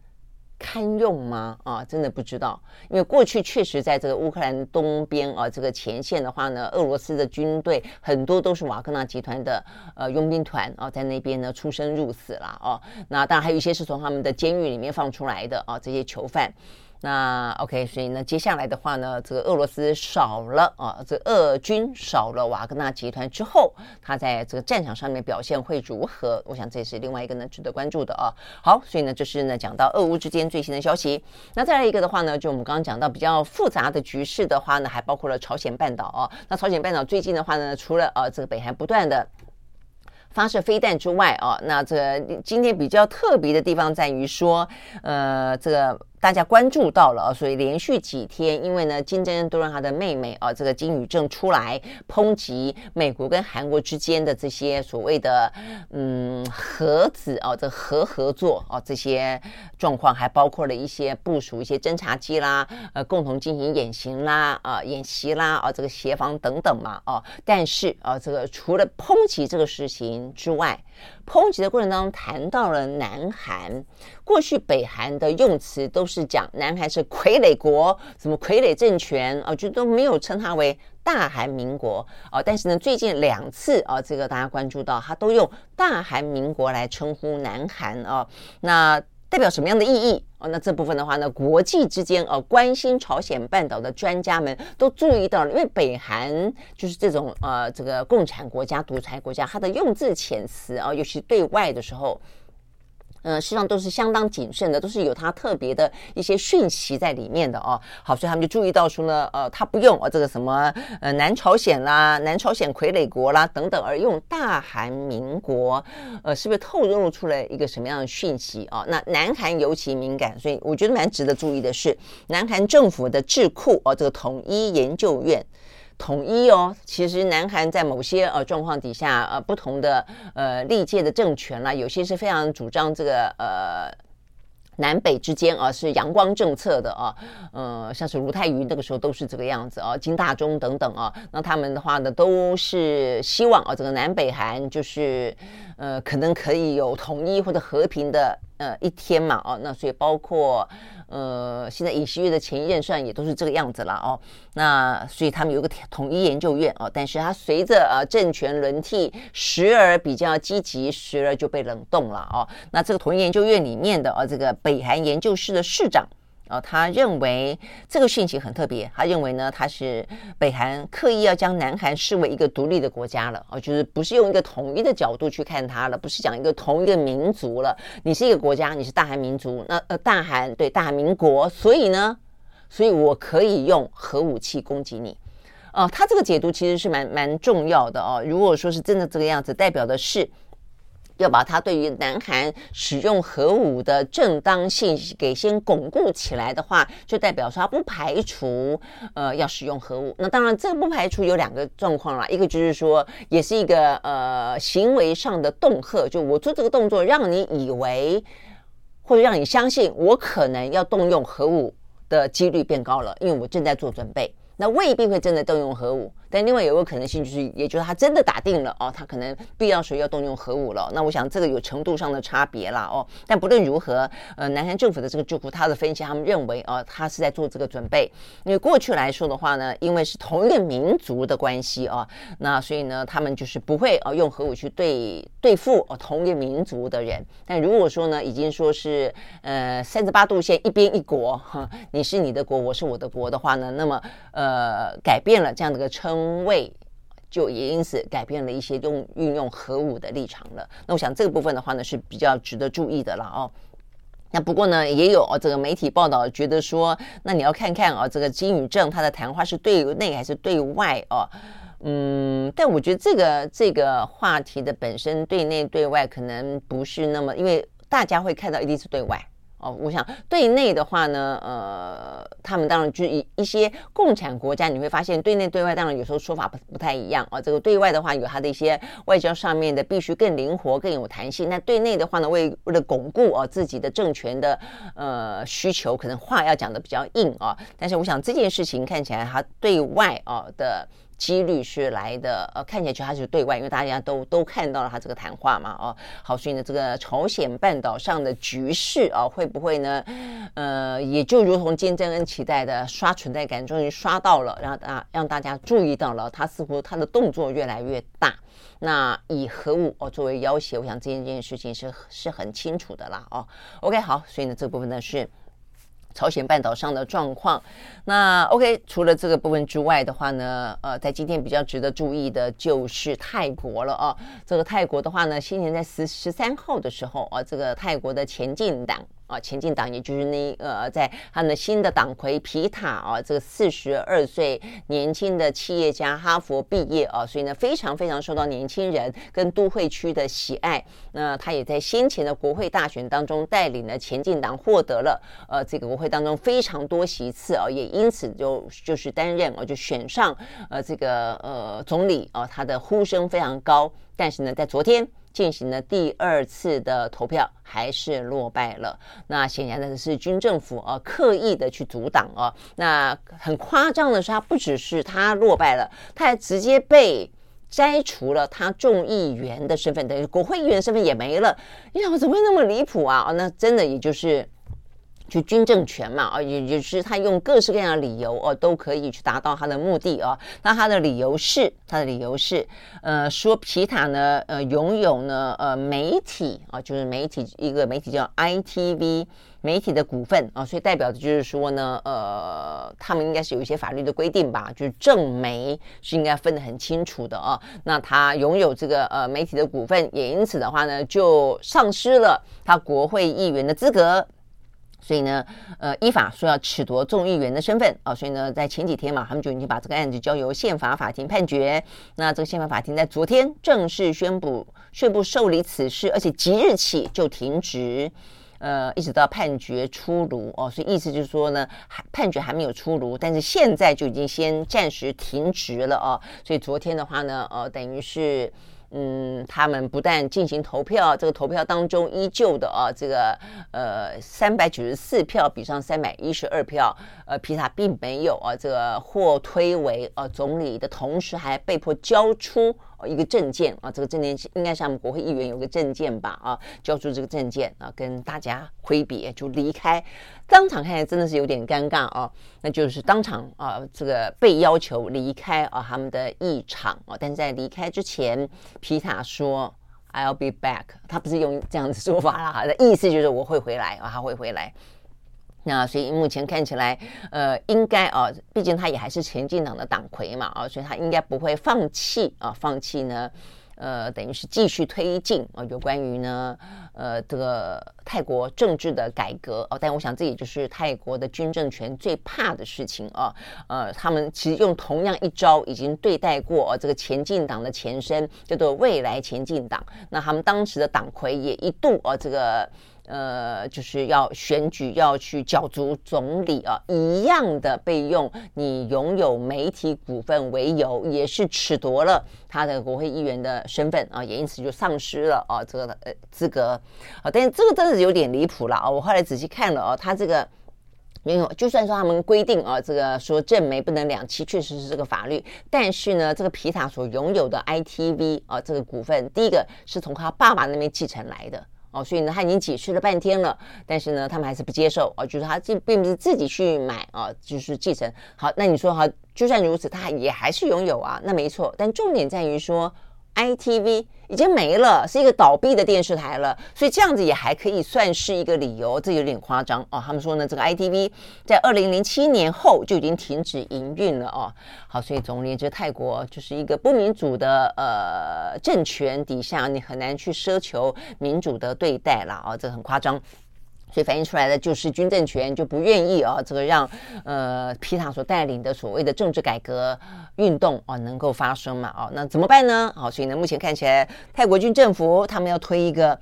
堪用吗？啊，真的不知道，因为过去确实在这个乌克兰东边啊，这个前线的话呢，俄罗斯的军队很多都是瓦格纳集团的呃佣兵团啊，在那边呢出生入死了哦。那当然还有一些是从他们的监狱里面放出来的啊，这些囚犯。那 OK，所以呢，接下来的话呢，这个俄罗斯少了啊，这个俄军少了瓦格纳集团之后，他在这个战场上面表现会如何？我想这也是另外一个呢值得关注的啊。好，所以呢，这是呢讲到俄乌之间最新的消息。那再来一个的话呢，就我们刚刚讲到比较复杂的局势的话呢，还包括了朝鲜半岛啊。那朝鲜半岛最近的话呢，除了呃这个北韩不断的。发射飞弹之外啊，那这今天比较特别的地方在于说，呃，这个。大家关注到了啊，所以连续几天，因为呢，金正恩都让他的妹妹啊，这个金宇正出来抨击美国跟韩国之间的这些所谓的嗯核子啊，这核合作啊这些状况，还包括了一些部署一些侦察机啦，呃，共同进行演习啦，啊，演习啦，啊，这个协防等等嘛，啊，但是啊，这个除了抨击这个事情之外，抨击的过程当中谈到了南韩，过去北韩的用词都是讲南韩是傀儡国，什么傀儡政权啊，就都没有称它为大韩民国啊。但是呢，最近两次啊，这个大家关注到，他都用大韩民国来称呼南韩啊，那。代表什么样的意义哦？那这部分的话呢，国际之间呃关心朝鲜半岛的专家们都注意到了，因为北韩就是这种呃这个共产国家、独裁国家，它的用字遣词啊，尤其对外的时候，呃，实际上都是相当谨慎的，都是有它特别的一些讯息在里面的哦。好，所以他们就注意到说呢，呃，他不用啊这个什么呃南朝鲜啦、南朝鲜傀儡国啦等等，而用大韩民国，呃，是不是透露出来一个什么样的讯息啊？那南韩尤其敏感，所以我觉得蛮值得注意的是，南韩政府的智库哦，这个统一研究院。统一哦，其实南韩在某些呃状况底下，呃不同的呃历届的政权啦，有些是非常主张这个呃南北之间啊是阳光政策的啊，呃像是卢泰愚那个时候都是这个样子啊，金大中等等啊，那他们的话呢都是希望啊这个南北韩就是呃可能可以有统一或者和平的呃一天嘛啊，那所以包括。呃，现在尹锡悦的前一任算也都是这个样子了哦。那所以他们有个统一研究院哦，但是他随着呃政权轮替，时而比较积极，时而就被冷冻了哦。那这个统一研究院里面的啊这个北韩研究室的室长。哦，他认为这个讯息很特别。他认为呢，他是北韩刻意要将南韩视为一个独立的国家了。哦，就是不是用一个统一的角度去看它了，不是讲一个同一个民族了。你是一个国家，你是大韩民族，那呃大韩对大韩民国，所以呢，所以我可以用核武器攻击你。哦，他这个解读其实是蛮蛮重要的哦。如果说是真的这个样子，代表的是。要把他对于南韩使用核武的正当性给先巩固起来的话，就代表说他不排除呃要使用核武。那当然，这个不排除有两个状况啦，一个就是说，也是一个呃行为上的恫吓，就我做这个动作，让你以为或者让你相信我可能要动用核武的几率变高了，因为我正在做准备。那未必会真的动用核武，但另外有个可能性就是，也就是他真的打定了哦，他可能必要时候要动用核武了。那我想这个有程度上的差别啦哦。但不论如何，呃，南韩政府的这个智库他的分析，他们认为哦，他是在做这个准备。因为过去来说的话呢，因为是同一个民族的关系哦，那所以呢，他们就是不会哦用核武去对对付哦同一个民族的人。但如果说呢，已经说是呃三十八度线一边一国哈，你是你的国，我是我的国的话呢，那么呃。改变了这样的一个称谓，就也因此改变了一些用运用核武的立场了。那我想这个部分的话呢，是比较值得注意的了哦。那不过呢，也有这个媒体报道觉得说，那你要看看啊，这个金宇正他的谈话是对内还是对外哦？嗯，但我觉得这个这个话题的本身对内对外可能不是那么，因为大家会看到一定是对外。哦，我想对内的话呢，呃，他们当然就一一些共产国家，你会发现对内对外当然有时候说法不不太一样啊。这个对外的话有它的一些外交上面的必须更灵活、更有弹性。那对内的话呢，为为了巩固啊自己的政权的呃需求，可能话要讲得比较硬啊。但是我想这件事情看起来，它对外啊的。几率是来的，呃，看起来就他是对外，因为大家都都看到了他这个谈话嘛，哦，好，所以呢，这个朝鲜半岛上的局势啊，会不会呢？呃，也就如同金正恩期待的，刷存在感终于刷到了，让大让大家注意到了，他似乎他的动作越来越大。那以核武哦作为要挟，我想这件这件事情是是很清楚的啦，哦，OK，好，所以呢，这部分呢是。朝鲜半岛上的状况，那 OK，除了这个部分之外的话呢，呃，在今天比较值得注意的就是泰国了哦。这个泰国的话呢，先前在十十三号的时候啊，这个泰国的前进党。啊，前进党也就是那呃，在他的新的党魁皮塔啊，这个四十二岁年轻的企业家，哈佛毕业啊，所以呢非常非常受到年轻人跟都会区的喜爱。那他也在先前的国会大选当中带领了前进党获得了呃这个国会当中非常多席次啊，也因此就就是担任啊就选上呃这个呃总理啊，他的呼声非常高。但是呢，在昨天。进行了第二次的投票，还是落败了。那显然的是军政府啊，刻意的去阻挡啊。那很夸张的是，他不只是他落败了，他还直接被摘除了他众议员的身份，等于国会议员身份也没了。你想，怎么会那么离谱啊？哦，那真的也就是。去军政权嘛，啊，也就是他用各式各样的理由哦，都可以去达到他的目的哦。那他的理由是，他的理由是，呃，说皮塔呢，呃，拥有呢，呃，媒体啊，就是媒体一个媒体叫 ITV 媒体的股份啊，所以代表的就是说呢，呃，他们应该是有一些法律的规定吧，就是政媒是应该分得很清楚的啊。那他拥有这个呃媒体的股份，也因此的话呢，就丧失了他国会议员的资格。所以呢，呃，依法说要褫夺众议员的身份啊，所以呢，在前几天嘛，他们就已经把这个案子交由宪法法庭判决。那这个宪法法庭在昨天正式宣布宣布受理此事，而且即日起就停职，呃，一直到判决出炉哦。所以意思就是说呢，还判决还没有出炉，但是现在就已经先暂时停职了哦。所以昨天的话呢，呃，等于是。嗯，他们不但进行投票，这个投票当中依旧的啊，这个呃三百九十四票比上三百一十二票，呃，皮塔并没有啊这个获推为呃总理的同时，还被迫交出。一个证件啊，这个证件应该是他们国会议员有个证件吧啊，交出这个证件啊，跟大家挥别就离开，当场看来真的是有点尴尬啊，那就是当场啊这个被要求离开啊他们的议场啊，但是在离开之前，皮塔说 I'll be back，他不是用这样子说法了哈，的意思就是我会回来啊，他会回来。那所以目前看起来，呃，应该啊，毕竟他也还是前进党的党魁嘛，啊，所以他应该不会放弃啊，放弃呢，呃，等于是继续推进啊，有关于呢，呃，这个泰国政治的改革啊，但我想这也就是泰国的军政权最怕的事情啊，呃，他们其实用同样一招已经对待过这个前进党的前身叫做未来前进党，那他们当时的党魁也一度啊，这个。呃，就是要选举要去角逐总理啊，一样的被用你拥有媒体股份为由，也是褫夺了他的国会议员的身份啊，也因此就丧失了啊这个呃资格啊。但是这个真的是有点离谱了啊！我后来仔细看了啊，他这个没有，就算说他们规定啊，这个说正媒不能两栖，确实是这个法律，但是呢，这个皮塔所拥有的 ITV 啊这个股份，第一个是从他爸爸那边继承来的。哦，所以呢，他已经解释了半天了，但是呢，他们还是不接受哦，就是他这并不是自己去买啊，就是继承。好，那你说哈，就算如此，他也还是拥有啊，那没错。但重点在于说。ITV 已经没了，是一个倒闭的电视台了，所以这样子也还可以算是一个理由，这有点夸张哦。他们说呢，这个 ITV 在二零零七年后就已经停止营运了哦。好，所以总而言之，泰国就是一个不民主的呃政权底下，你很难去奢求民主的对待了啊，这很夸张。所以反映出来的就是军政权就不愿意啊，这个让呃皮塔所带领的所谓的政治改革运动啊能够发生嘛啊，那怎么办呢？好，所以呢，目前看起来泰国军政府他们要推一个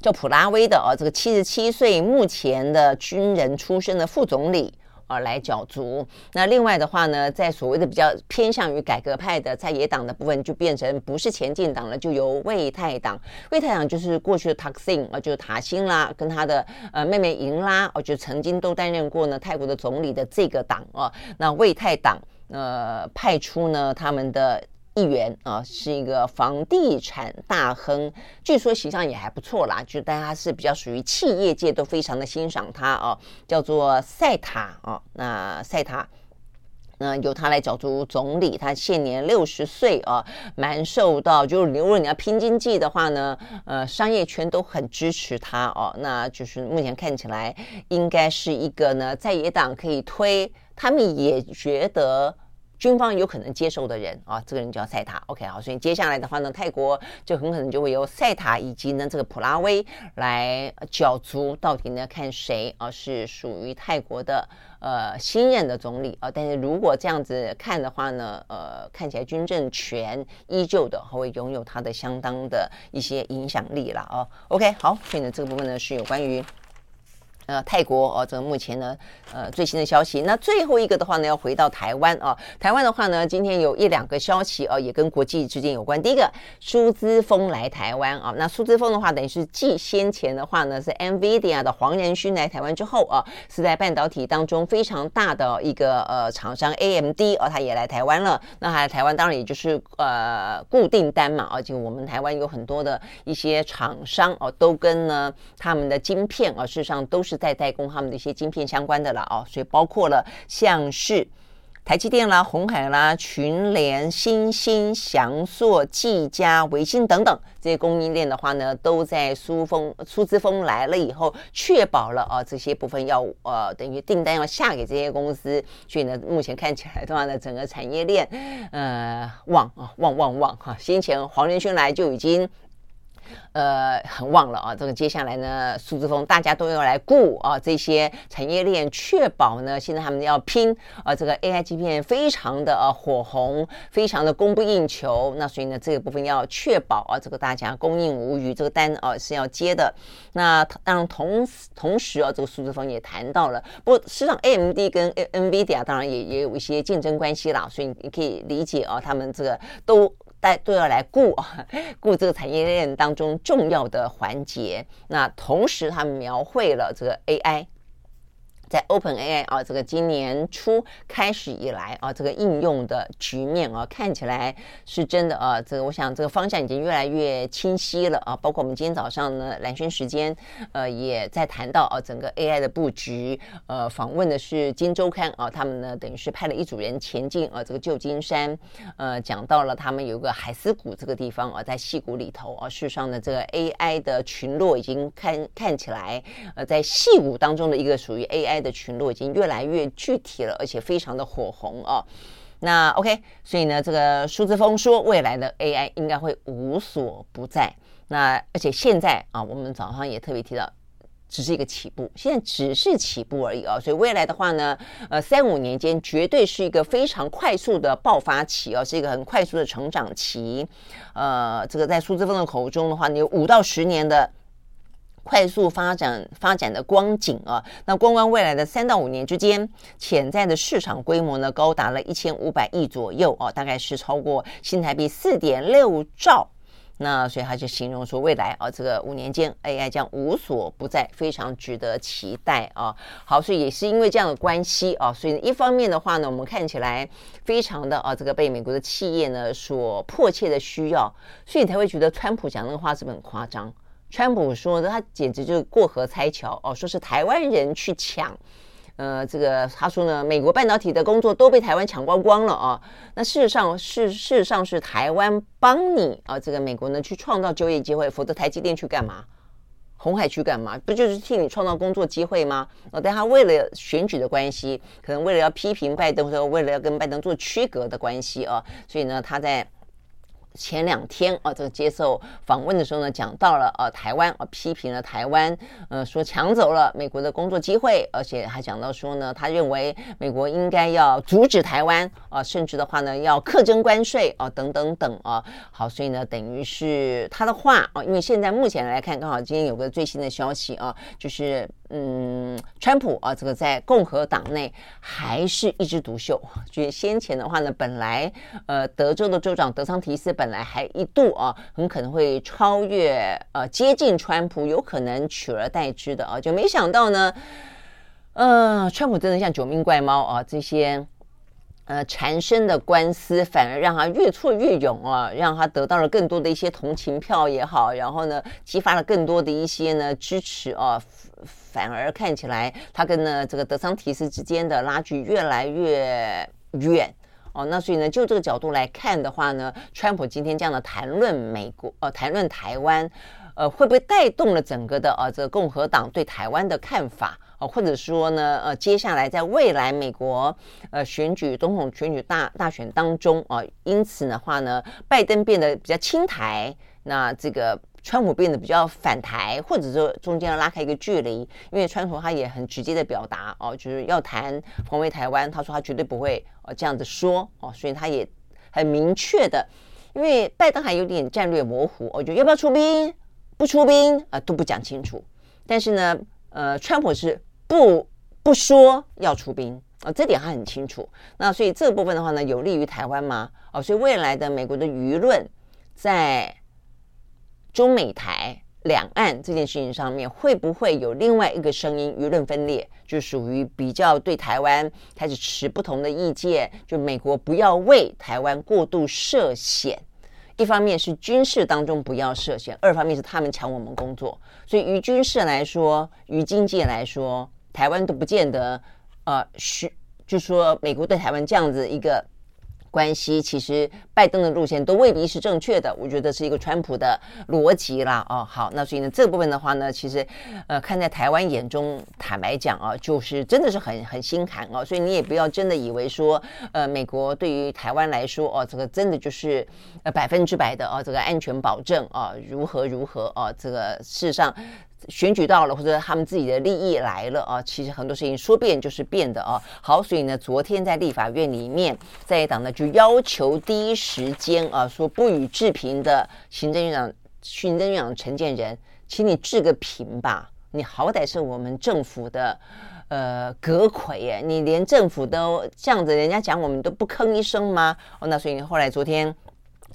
叫普拉威的啊，这个七十七岁目前的军人出身的副总理。啊，来角逐。那另外的话呢，在所谓的比较偏向于改革派的在野党的部分，就变成不是前进党了，就由魏太党。魏太党就是过去的塔辛啊，就是塔辛啦，跟他的呃妹妹银拉，哦，就曾经都担任过呢泰国的总理的这个党啊。那魏太党呃派出呢他们的。议员啊，是一个房地产大亨，据说形象也还不错啦，就大家是比较属于企业界都非常的欣赏他啊，叫做赛塔啊。那赛塔，那由他来角逐总理，他现年六十岁啊，蛮受到，就是如果你要拼经济的话呢，呃，商业圈都很支持他哦。那就是目前看起来应该是一个呢，在野党可以推，他们也觉得。军方有可能接受的人啊，这个人叫赛塔。OK，好，所以接下来的话呢，泰国就很可能就会由赛塔以及呢这个普拉威来角逐，到底呢看谁啊是属于泰国的呃新任的总理啊。但是如果这样子看的话呢，呃，看起来军政权依旧的会拥有它的相当的一些影响力了啊。OK，好，所以呢这个部分呢是有关于。呃，泰国哦，这个目前呢，呃，最新的消息。那最后一个的话呢，要回到台湾啊。台湾的话呢，今天有一两个消息啊，也跟国际之间有关。第一个，苏姿丰来台湾啊。那苏姿丰的话，等于是继先前的话呢，是 NVIDIA 的黄仁勋来台湾之后啊，是在半导体当中非常大的一个呃厂商 AMD 哦，他也来台湾了。那他来台湾当然也就是呃固定单嘛，而且我们台湾有很多的一些厂商哦，都跟呢他们的晶片啊，事实上都是。在代工他们的一些晶片相关的了哦，所以包括了像是台积电啦、红海啦、群联、欣兴、祥硕、技嘉、微星等等这些供应链的话呢，都在苏风苏姿丰来了以后，确保了啊这些部分要呃等于订单要下给这些公司，所以呢，目前看起来的话呢，整个产业链呃旺啊旺旺旺哈，先前黄仁勋来就已经。呃，很旺了啊！这个接下来呢，苏姿丰大家都要来顾啊，这些产业链，确保呢，现在他们要拼啊，这个 AI 芯片非常的呃火红，非常的供不应求。那所以呢，这个部分要确保啊，这个大家供应无虞，这个单啊是要接的。那当然同同时啊，这个苏姿丰也谈到了，不过实际上 AMD 跟 NVIDIA 当然也也有一些竞争关系啦，所以你可以理解啊，他们这个都。大家都要来顾啊，顾这个产业链当中重要的环节。那同时，他们描绘了这个 AI。在 OpenAI 啊，这个今年初开始以来啊，这个应用的局面啊，看起来是真的啊。这个我想这个方向已经越来越清晰了啊。包括我们今天早上呢，蓝轩时间呃也在谈到啊，整个 AI 的布局。呃，访问的是《金周刊》啊，他们呢等于是派了一组人前进啊，这个旧金山，呃，讲到了他们有个海斯谷这个地方啊，在戏谷里头啊，事实上呢，这个 AI 的群落已经看看起来呃，在戏谷当中的一个属于 AI。的群落已经越来越具体了，而且非常的火红哦。那 OK，所以呢，这个苏姿丰说，未来的 AI 应该会无所不在。那而且现在啊，我们早上也特别提到，只是一个起步，现在只是起步而已啊。所以未来的话呢，呃，三五年间绝对是一个非常快速的爆发期哦，是一个很快速的成长期。呃，这个在苏志峰的口中的话，你有五到十年的。快速发展发展的光景啊，那光光未来的三到五年之间，潜在的市场规模呢，高达了一千五百亿左右啊，大概是超过新台币四点六兆。那所以他就形容说，未来啊，这个五年间 AI 将无所不在，非常值得期待啊。好，所以也是因为这样的关系啊，所以一方面的话呢，我们看起来非常的啊，这个被美国的企业呢所迫切的需要，所以你才会觉得川普讲那个话是不是很夸张？川普说的，他简直就是过河拆桥哦，说是台湾人去抢，呃，这个他说呢，美国半导体的工作都被台湾抢光光了啊。那事实上是事实上是台湾帮你啊，这个美国呢去创造就业机会，否则台积电去干嘛？鸿海去干嘛？不就是替你创造工作机会吗？哦，但他为了选举的关系，可能为了要批评拜登，或者为了要跟拜登做区隔的关系啊，所以呢，他在。前两天啊，这个接受访问的时候呢，讲到了呃台湾啊，批评了台湾，呃说抢走了美国的工作机会，而且还讲到说呢，他认为美国应该要阻止台湾啊，甚至的话呢要课征关税啊，等等等啊。好，所以呢，等于是他的话啊，因为现在目前来看，刚好今天有个最新的消息啊，就是。嗯，川普啊，这个在共和党内还是一枝独秀。就是先前的话呢，本来呃，德州的州长德桑提斯本本来还一度啊，很可能会超越呃，接近川普，有可能取而代之的啊，就没想到呢，呃，川普真的像九命怪猫啊，这些。呃，缠身的官司反而让他越挫越勇啊，让他得到了更多的一些同情票也好，然后呢，激发了更多的一些呢支持啊，反而看起来他跟呢这个德桑提斯之间的拉距越来越远哦。那所以呢，就这个角度来看的话呢，川普今天这样的谈论美国，呃，谈论台湾，呃，会不会带动了整个的呃这个共和党对台湾的看法？哦，或者说呢，呃，接下来在未来美国呃选举总统选举大大选当中啊，呃，因此的话呢，拜登变得比较亲台，那这个川普变得比较反台，或者说中间要拉开一个距离，因为川普他也很直接的表达哦，就是要谈防卫台湾，他说他绝对不会呃这样子说哦，所以他也很明确的，因为拜登还有点战略模糊，我觉得要不要出兵，不出兵啊，都不讲清楚，但是呢，呃，川普是。不不说要出兵、哦，这点他很清楚。那所以这部分的话呢，有利于台湾吗？哦，所以未来的美国的舆论在中美台两岸这件事情上面，会不会有另外一个声音？舆论分裂就属于比较对台湾开始持不同的意见，就美国不要为台湾过度涉险。一方面是军事当中不要涉险，二方面是他们抢我们工作。所以于军事来说，于经济来说。台湾都不见得，呃，需就说美国对台湾这样子一个。关系其实拜登的路线都未必是正确的，我觉得是一个川普的逻辑啦。哦，好，那所以呢，这部分的话呢，其实呃，看在台湾眼中，坦白讲啊，就是真的是很很心寒哦。所以你也不要真的以为说，呃，美国对于台湾来说哦，这个真的就是呃百分之百的哦，这个安全保证啊，如何如何哦，这个事实上。选举到了，或者他们自己的利益来了啊，其实很多事情说变就是变的啊。好，所以呢，昨天在立法院里面，在野党呢就要求第一时间啊，说不予置评的行政院长、行政院长陈建仁，请你置个评吧。你好歹是我们政府的呃阁揆耶，你连政府都这样子，人家讲我们都不吭一声吗？哦，那所以后来昨天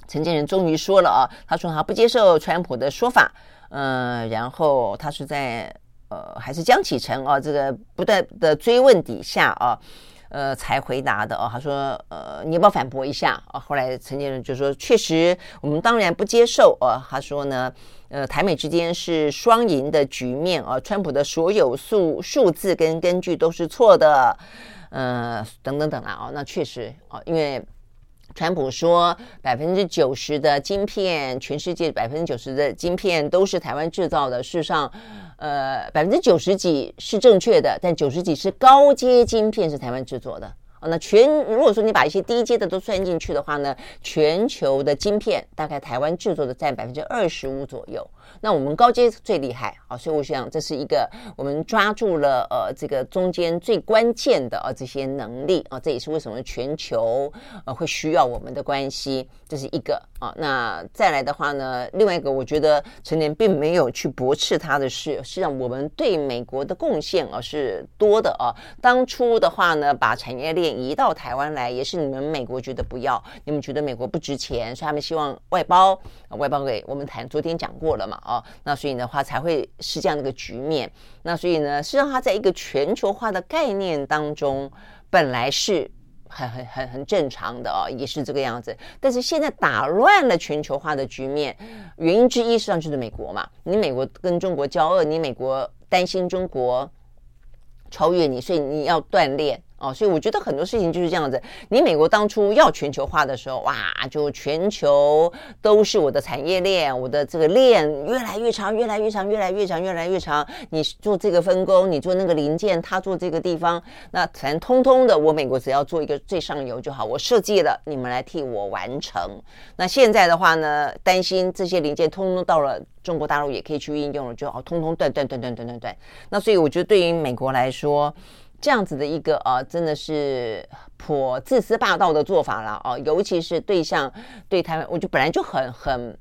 陈建仁终于说了啊，他说他不接受川普的说法。嗯、呃，然后他是在呃，还是江启臣啊，这个不断的追问底下啊，呃，才回答的哦、他说，呃，你要不要反驳一下啊？后来陈建仁就说，确实，我们当然不接受啊。他说呢，呃，台美之间是双赢的局面啊，川普的所有数数字跟根据都是错的，呃，等等等啊。那确实啊，因为。川普说，百分之九十的晶片，全世界百分之九十的晶片都是台湾制造的。事实上，呃，百分之九十几是正确的，但九十几是高阶晶片是台湾制作的。哦，那全如果说你把一些低阶的都算进去的话呢，全球的晶片大概台湾制作的占百分之二十五左右。那我们高阶最厉害啊，所以我想这是一个我们抓住了呃这个中间最关键的啊这些能力啊，这也是为什么全球呃会需要我们的关系，这是一个啊。那再来的话呢，另外一个我觉得陈年并没有去驳斥他的是，实际上我们对美国的贡献啊是多的啊。当初的话呢，把产业链移到台湾来，也是你们美国觉得不要，你们觉得美国不值钱，所以他们希望外包，外包给我们谈。昨天讲过了嘛。哦，那所以的话才会是这样的一个局面。那所以呢，实际上它在一个全球化的概念当中，本来是很很很很正常的哦，也是这个样子。但是现在打乱了全球化的局面，原因之一实际上就是美国嘛。你美国跟中国交恶，你美国担心中国超越你，所以你要锻炼。哦，所以我觉得很多事情就是这样子。你美国当初要全球化的时候，哇，就全球都是我的产业链，我的这个链越来越长，越来越长，越来越长，越来越长。你做这个分工，你做那个零件，他做这个地方，那全通通的，我美国只要做一个最上游就好。我设计了，你们来替我完成。那现在的话呢，担心这些零件通通到了中国大陆也可以去应用了，就好，通通断断断断断断断。那所以我觉得对于美国来说。这样子的一个呃，真的是颇自私霸道的做法了哦，尤其是对象对台湾，我就本来就很很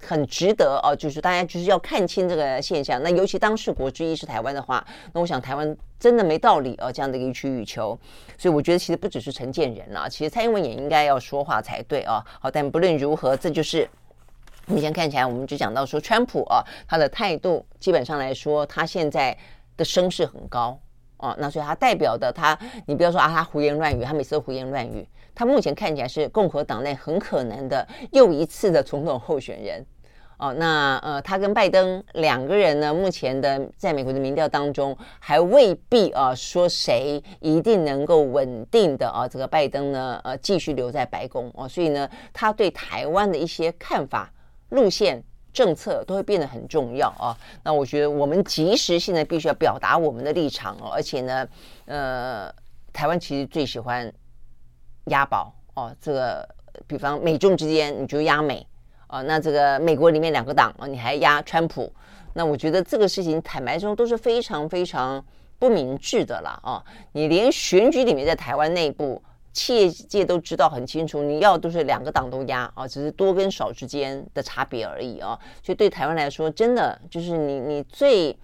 很值得哦，就是大家就是要看清这个现象。那尤其当事国之一是台湾的话，那我想台湾真的没道理哦，这样的一个予取予求。所以我觉得其实不只是陈建仁啊，其实蔡英文也应该要说话才对啊。好，但不论如何，这就是目前看起来，我们就讲到说，川普啊，他的态度基本上来说，他现在的声势很高。哦，那所以他代表的他，你不要说啊，他胡言乱语，他每次都胡言乱语。他目前看起来是共和党内很可能的又一次的总统候选人。哦，那呃，他跟拜登两个人呢，目前的在美国的民调当中还未必啊说谁一定能够稳定的啊这个拜登呢呃继续留在白宫哦，所以呢，他对台湾的一些看法路线。政策都会变得很重要啊！那我觉得我们及时现在必须要表达我们的立场哦，而且呢，呃，台湾其实最喜欢押宝哦。这个比方美中之间，你就押美哦。那这个美国里面两个党啊，你还押川普，那我觉得这个事情坦白说都是非常非常不明智的了啊！你连选举里面在台湾内部。企业界都知道很清楚，你要都是两个党都压啊，只是多跟少之间的差别而已啊。所以对台湾来说，真的就是你你最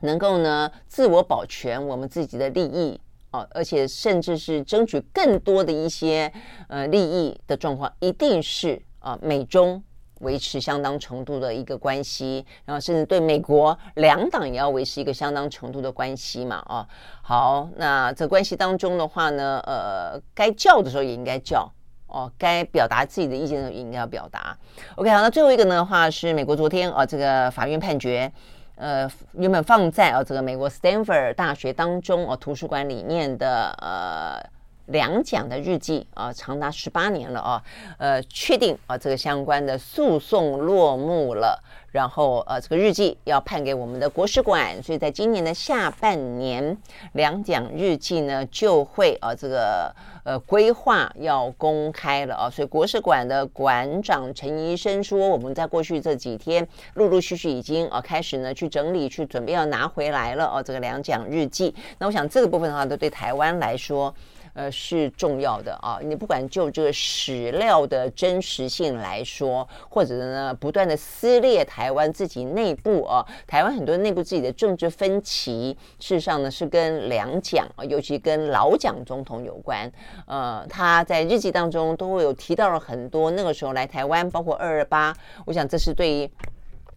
能够呢自我保全我们自己的利益啊，而且甚至是争取更多的一些呃利益的状况，一定是啊美中。维持相当程度的一个关系，然后甚至对美国两党也要维持一个相当程度的关系嘛？哦，好，那这关系当中的话呢，呃，该叫的时候也应该叫哦，该表达自己的意见的时候也应该要表达。OK，好，那最后一个呢的话是美国昨天啊、哦，这个法院判决。呃原本放在啊这个美国斯坦福大学当中哦图书馆里面的呃。两蒋的日记啊，长达十八年了啊，呃，确定啊，这个相关的诉讼落幕了，然后呃，这个日记要判给我们的国史馆，所以在今年的下半年，两蒋日记呢就会啊，这个呃规划要公开了啊，所以国史馆的馆长陈医生说，我们在过去这几天陆陆续续已经啊开始呢去整理，去准备要拿回来了哦，这个两蒋日记，那我想这个部分的话，都对台湾来说。呃，是重要的啊！你不管就这个史料的真实性来说，或者呢，不断的撕裂台湾自己内部啊，台湾很多内部自己的政治分歧，事实上呢是跟两蒋，尤其跟老蒋总统有关。呃，他在日记当中都会有提到了很多那个时候来台湾，包括二二八，我想这是对于。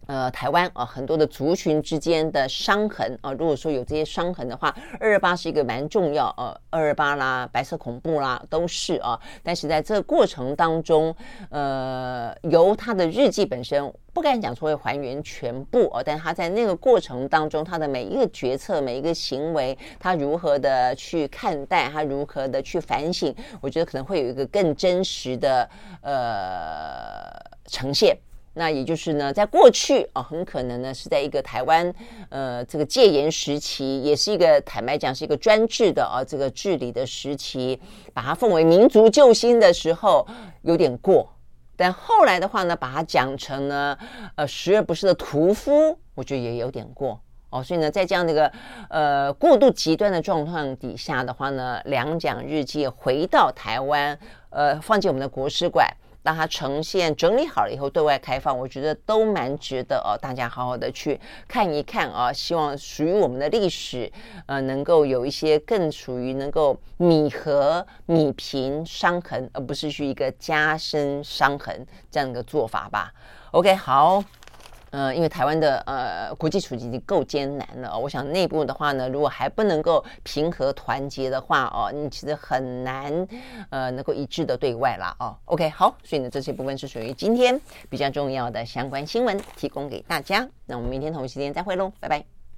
呃，台湾啊，很多的族群之间的伤痕啊，如果说有这些伤痕的话，二二八是一个蛮重要呃，二二八啦，白色恐怖啦，都是啊。但是在这个过程当中，呃，由他的日记本身不敢讲说会还原全部哦，但他在那个过程当中，他的每一个决策、每一个行为，他如何的去看待，他如何的去反省，我觉得可能会有一个更真实的呃呈现。那也就是呢，在过去啊、很可能呢是在一个台湾呃这个戒严时期，也是一个坦白讲是一个专制的啊、这个治理的时期，把它奉为民族救星的时候有点过。但后来的话呢，把它讲成呢呃十恶不赦的屠夫，我觉得也有点过哦。所以呢，在这样的一个呃过度极端的状况底下的话呢，两蒋日记回到台湾，呃，放进我们的国史馆。让它呈现整理好了以后对外开放，我觉得都蛮值得哦，大家好好的去看一看啊！希望属于我们的历史，呃，能够有一些更属于能够弥合、弥平伤痕，而不是去一个加深伤痕这样的做法吧。OK，好。呃，因为台湾的呃国际处境已经够艰难了，我想内部的话呢，如果还不能够平和团结的话哦，你其实很难呃能够一致的对外啦哦。OK，好，所以呢这些部分是属于今天比较重要的相关新闻，提供给大家。那我们明天同一时间再会喽，拜拜。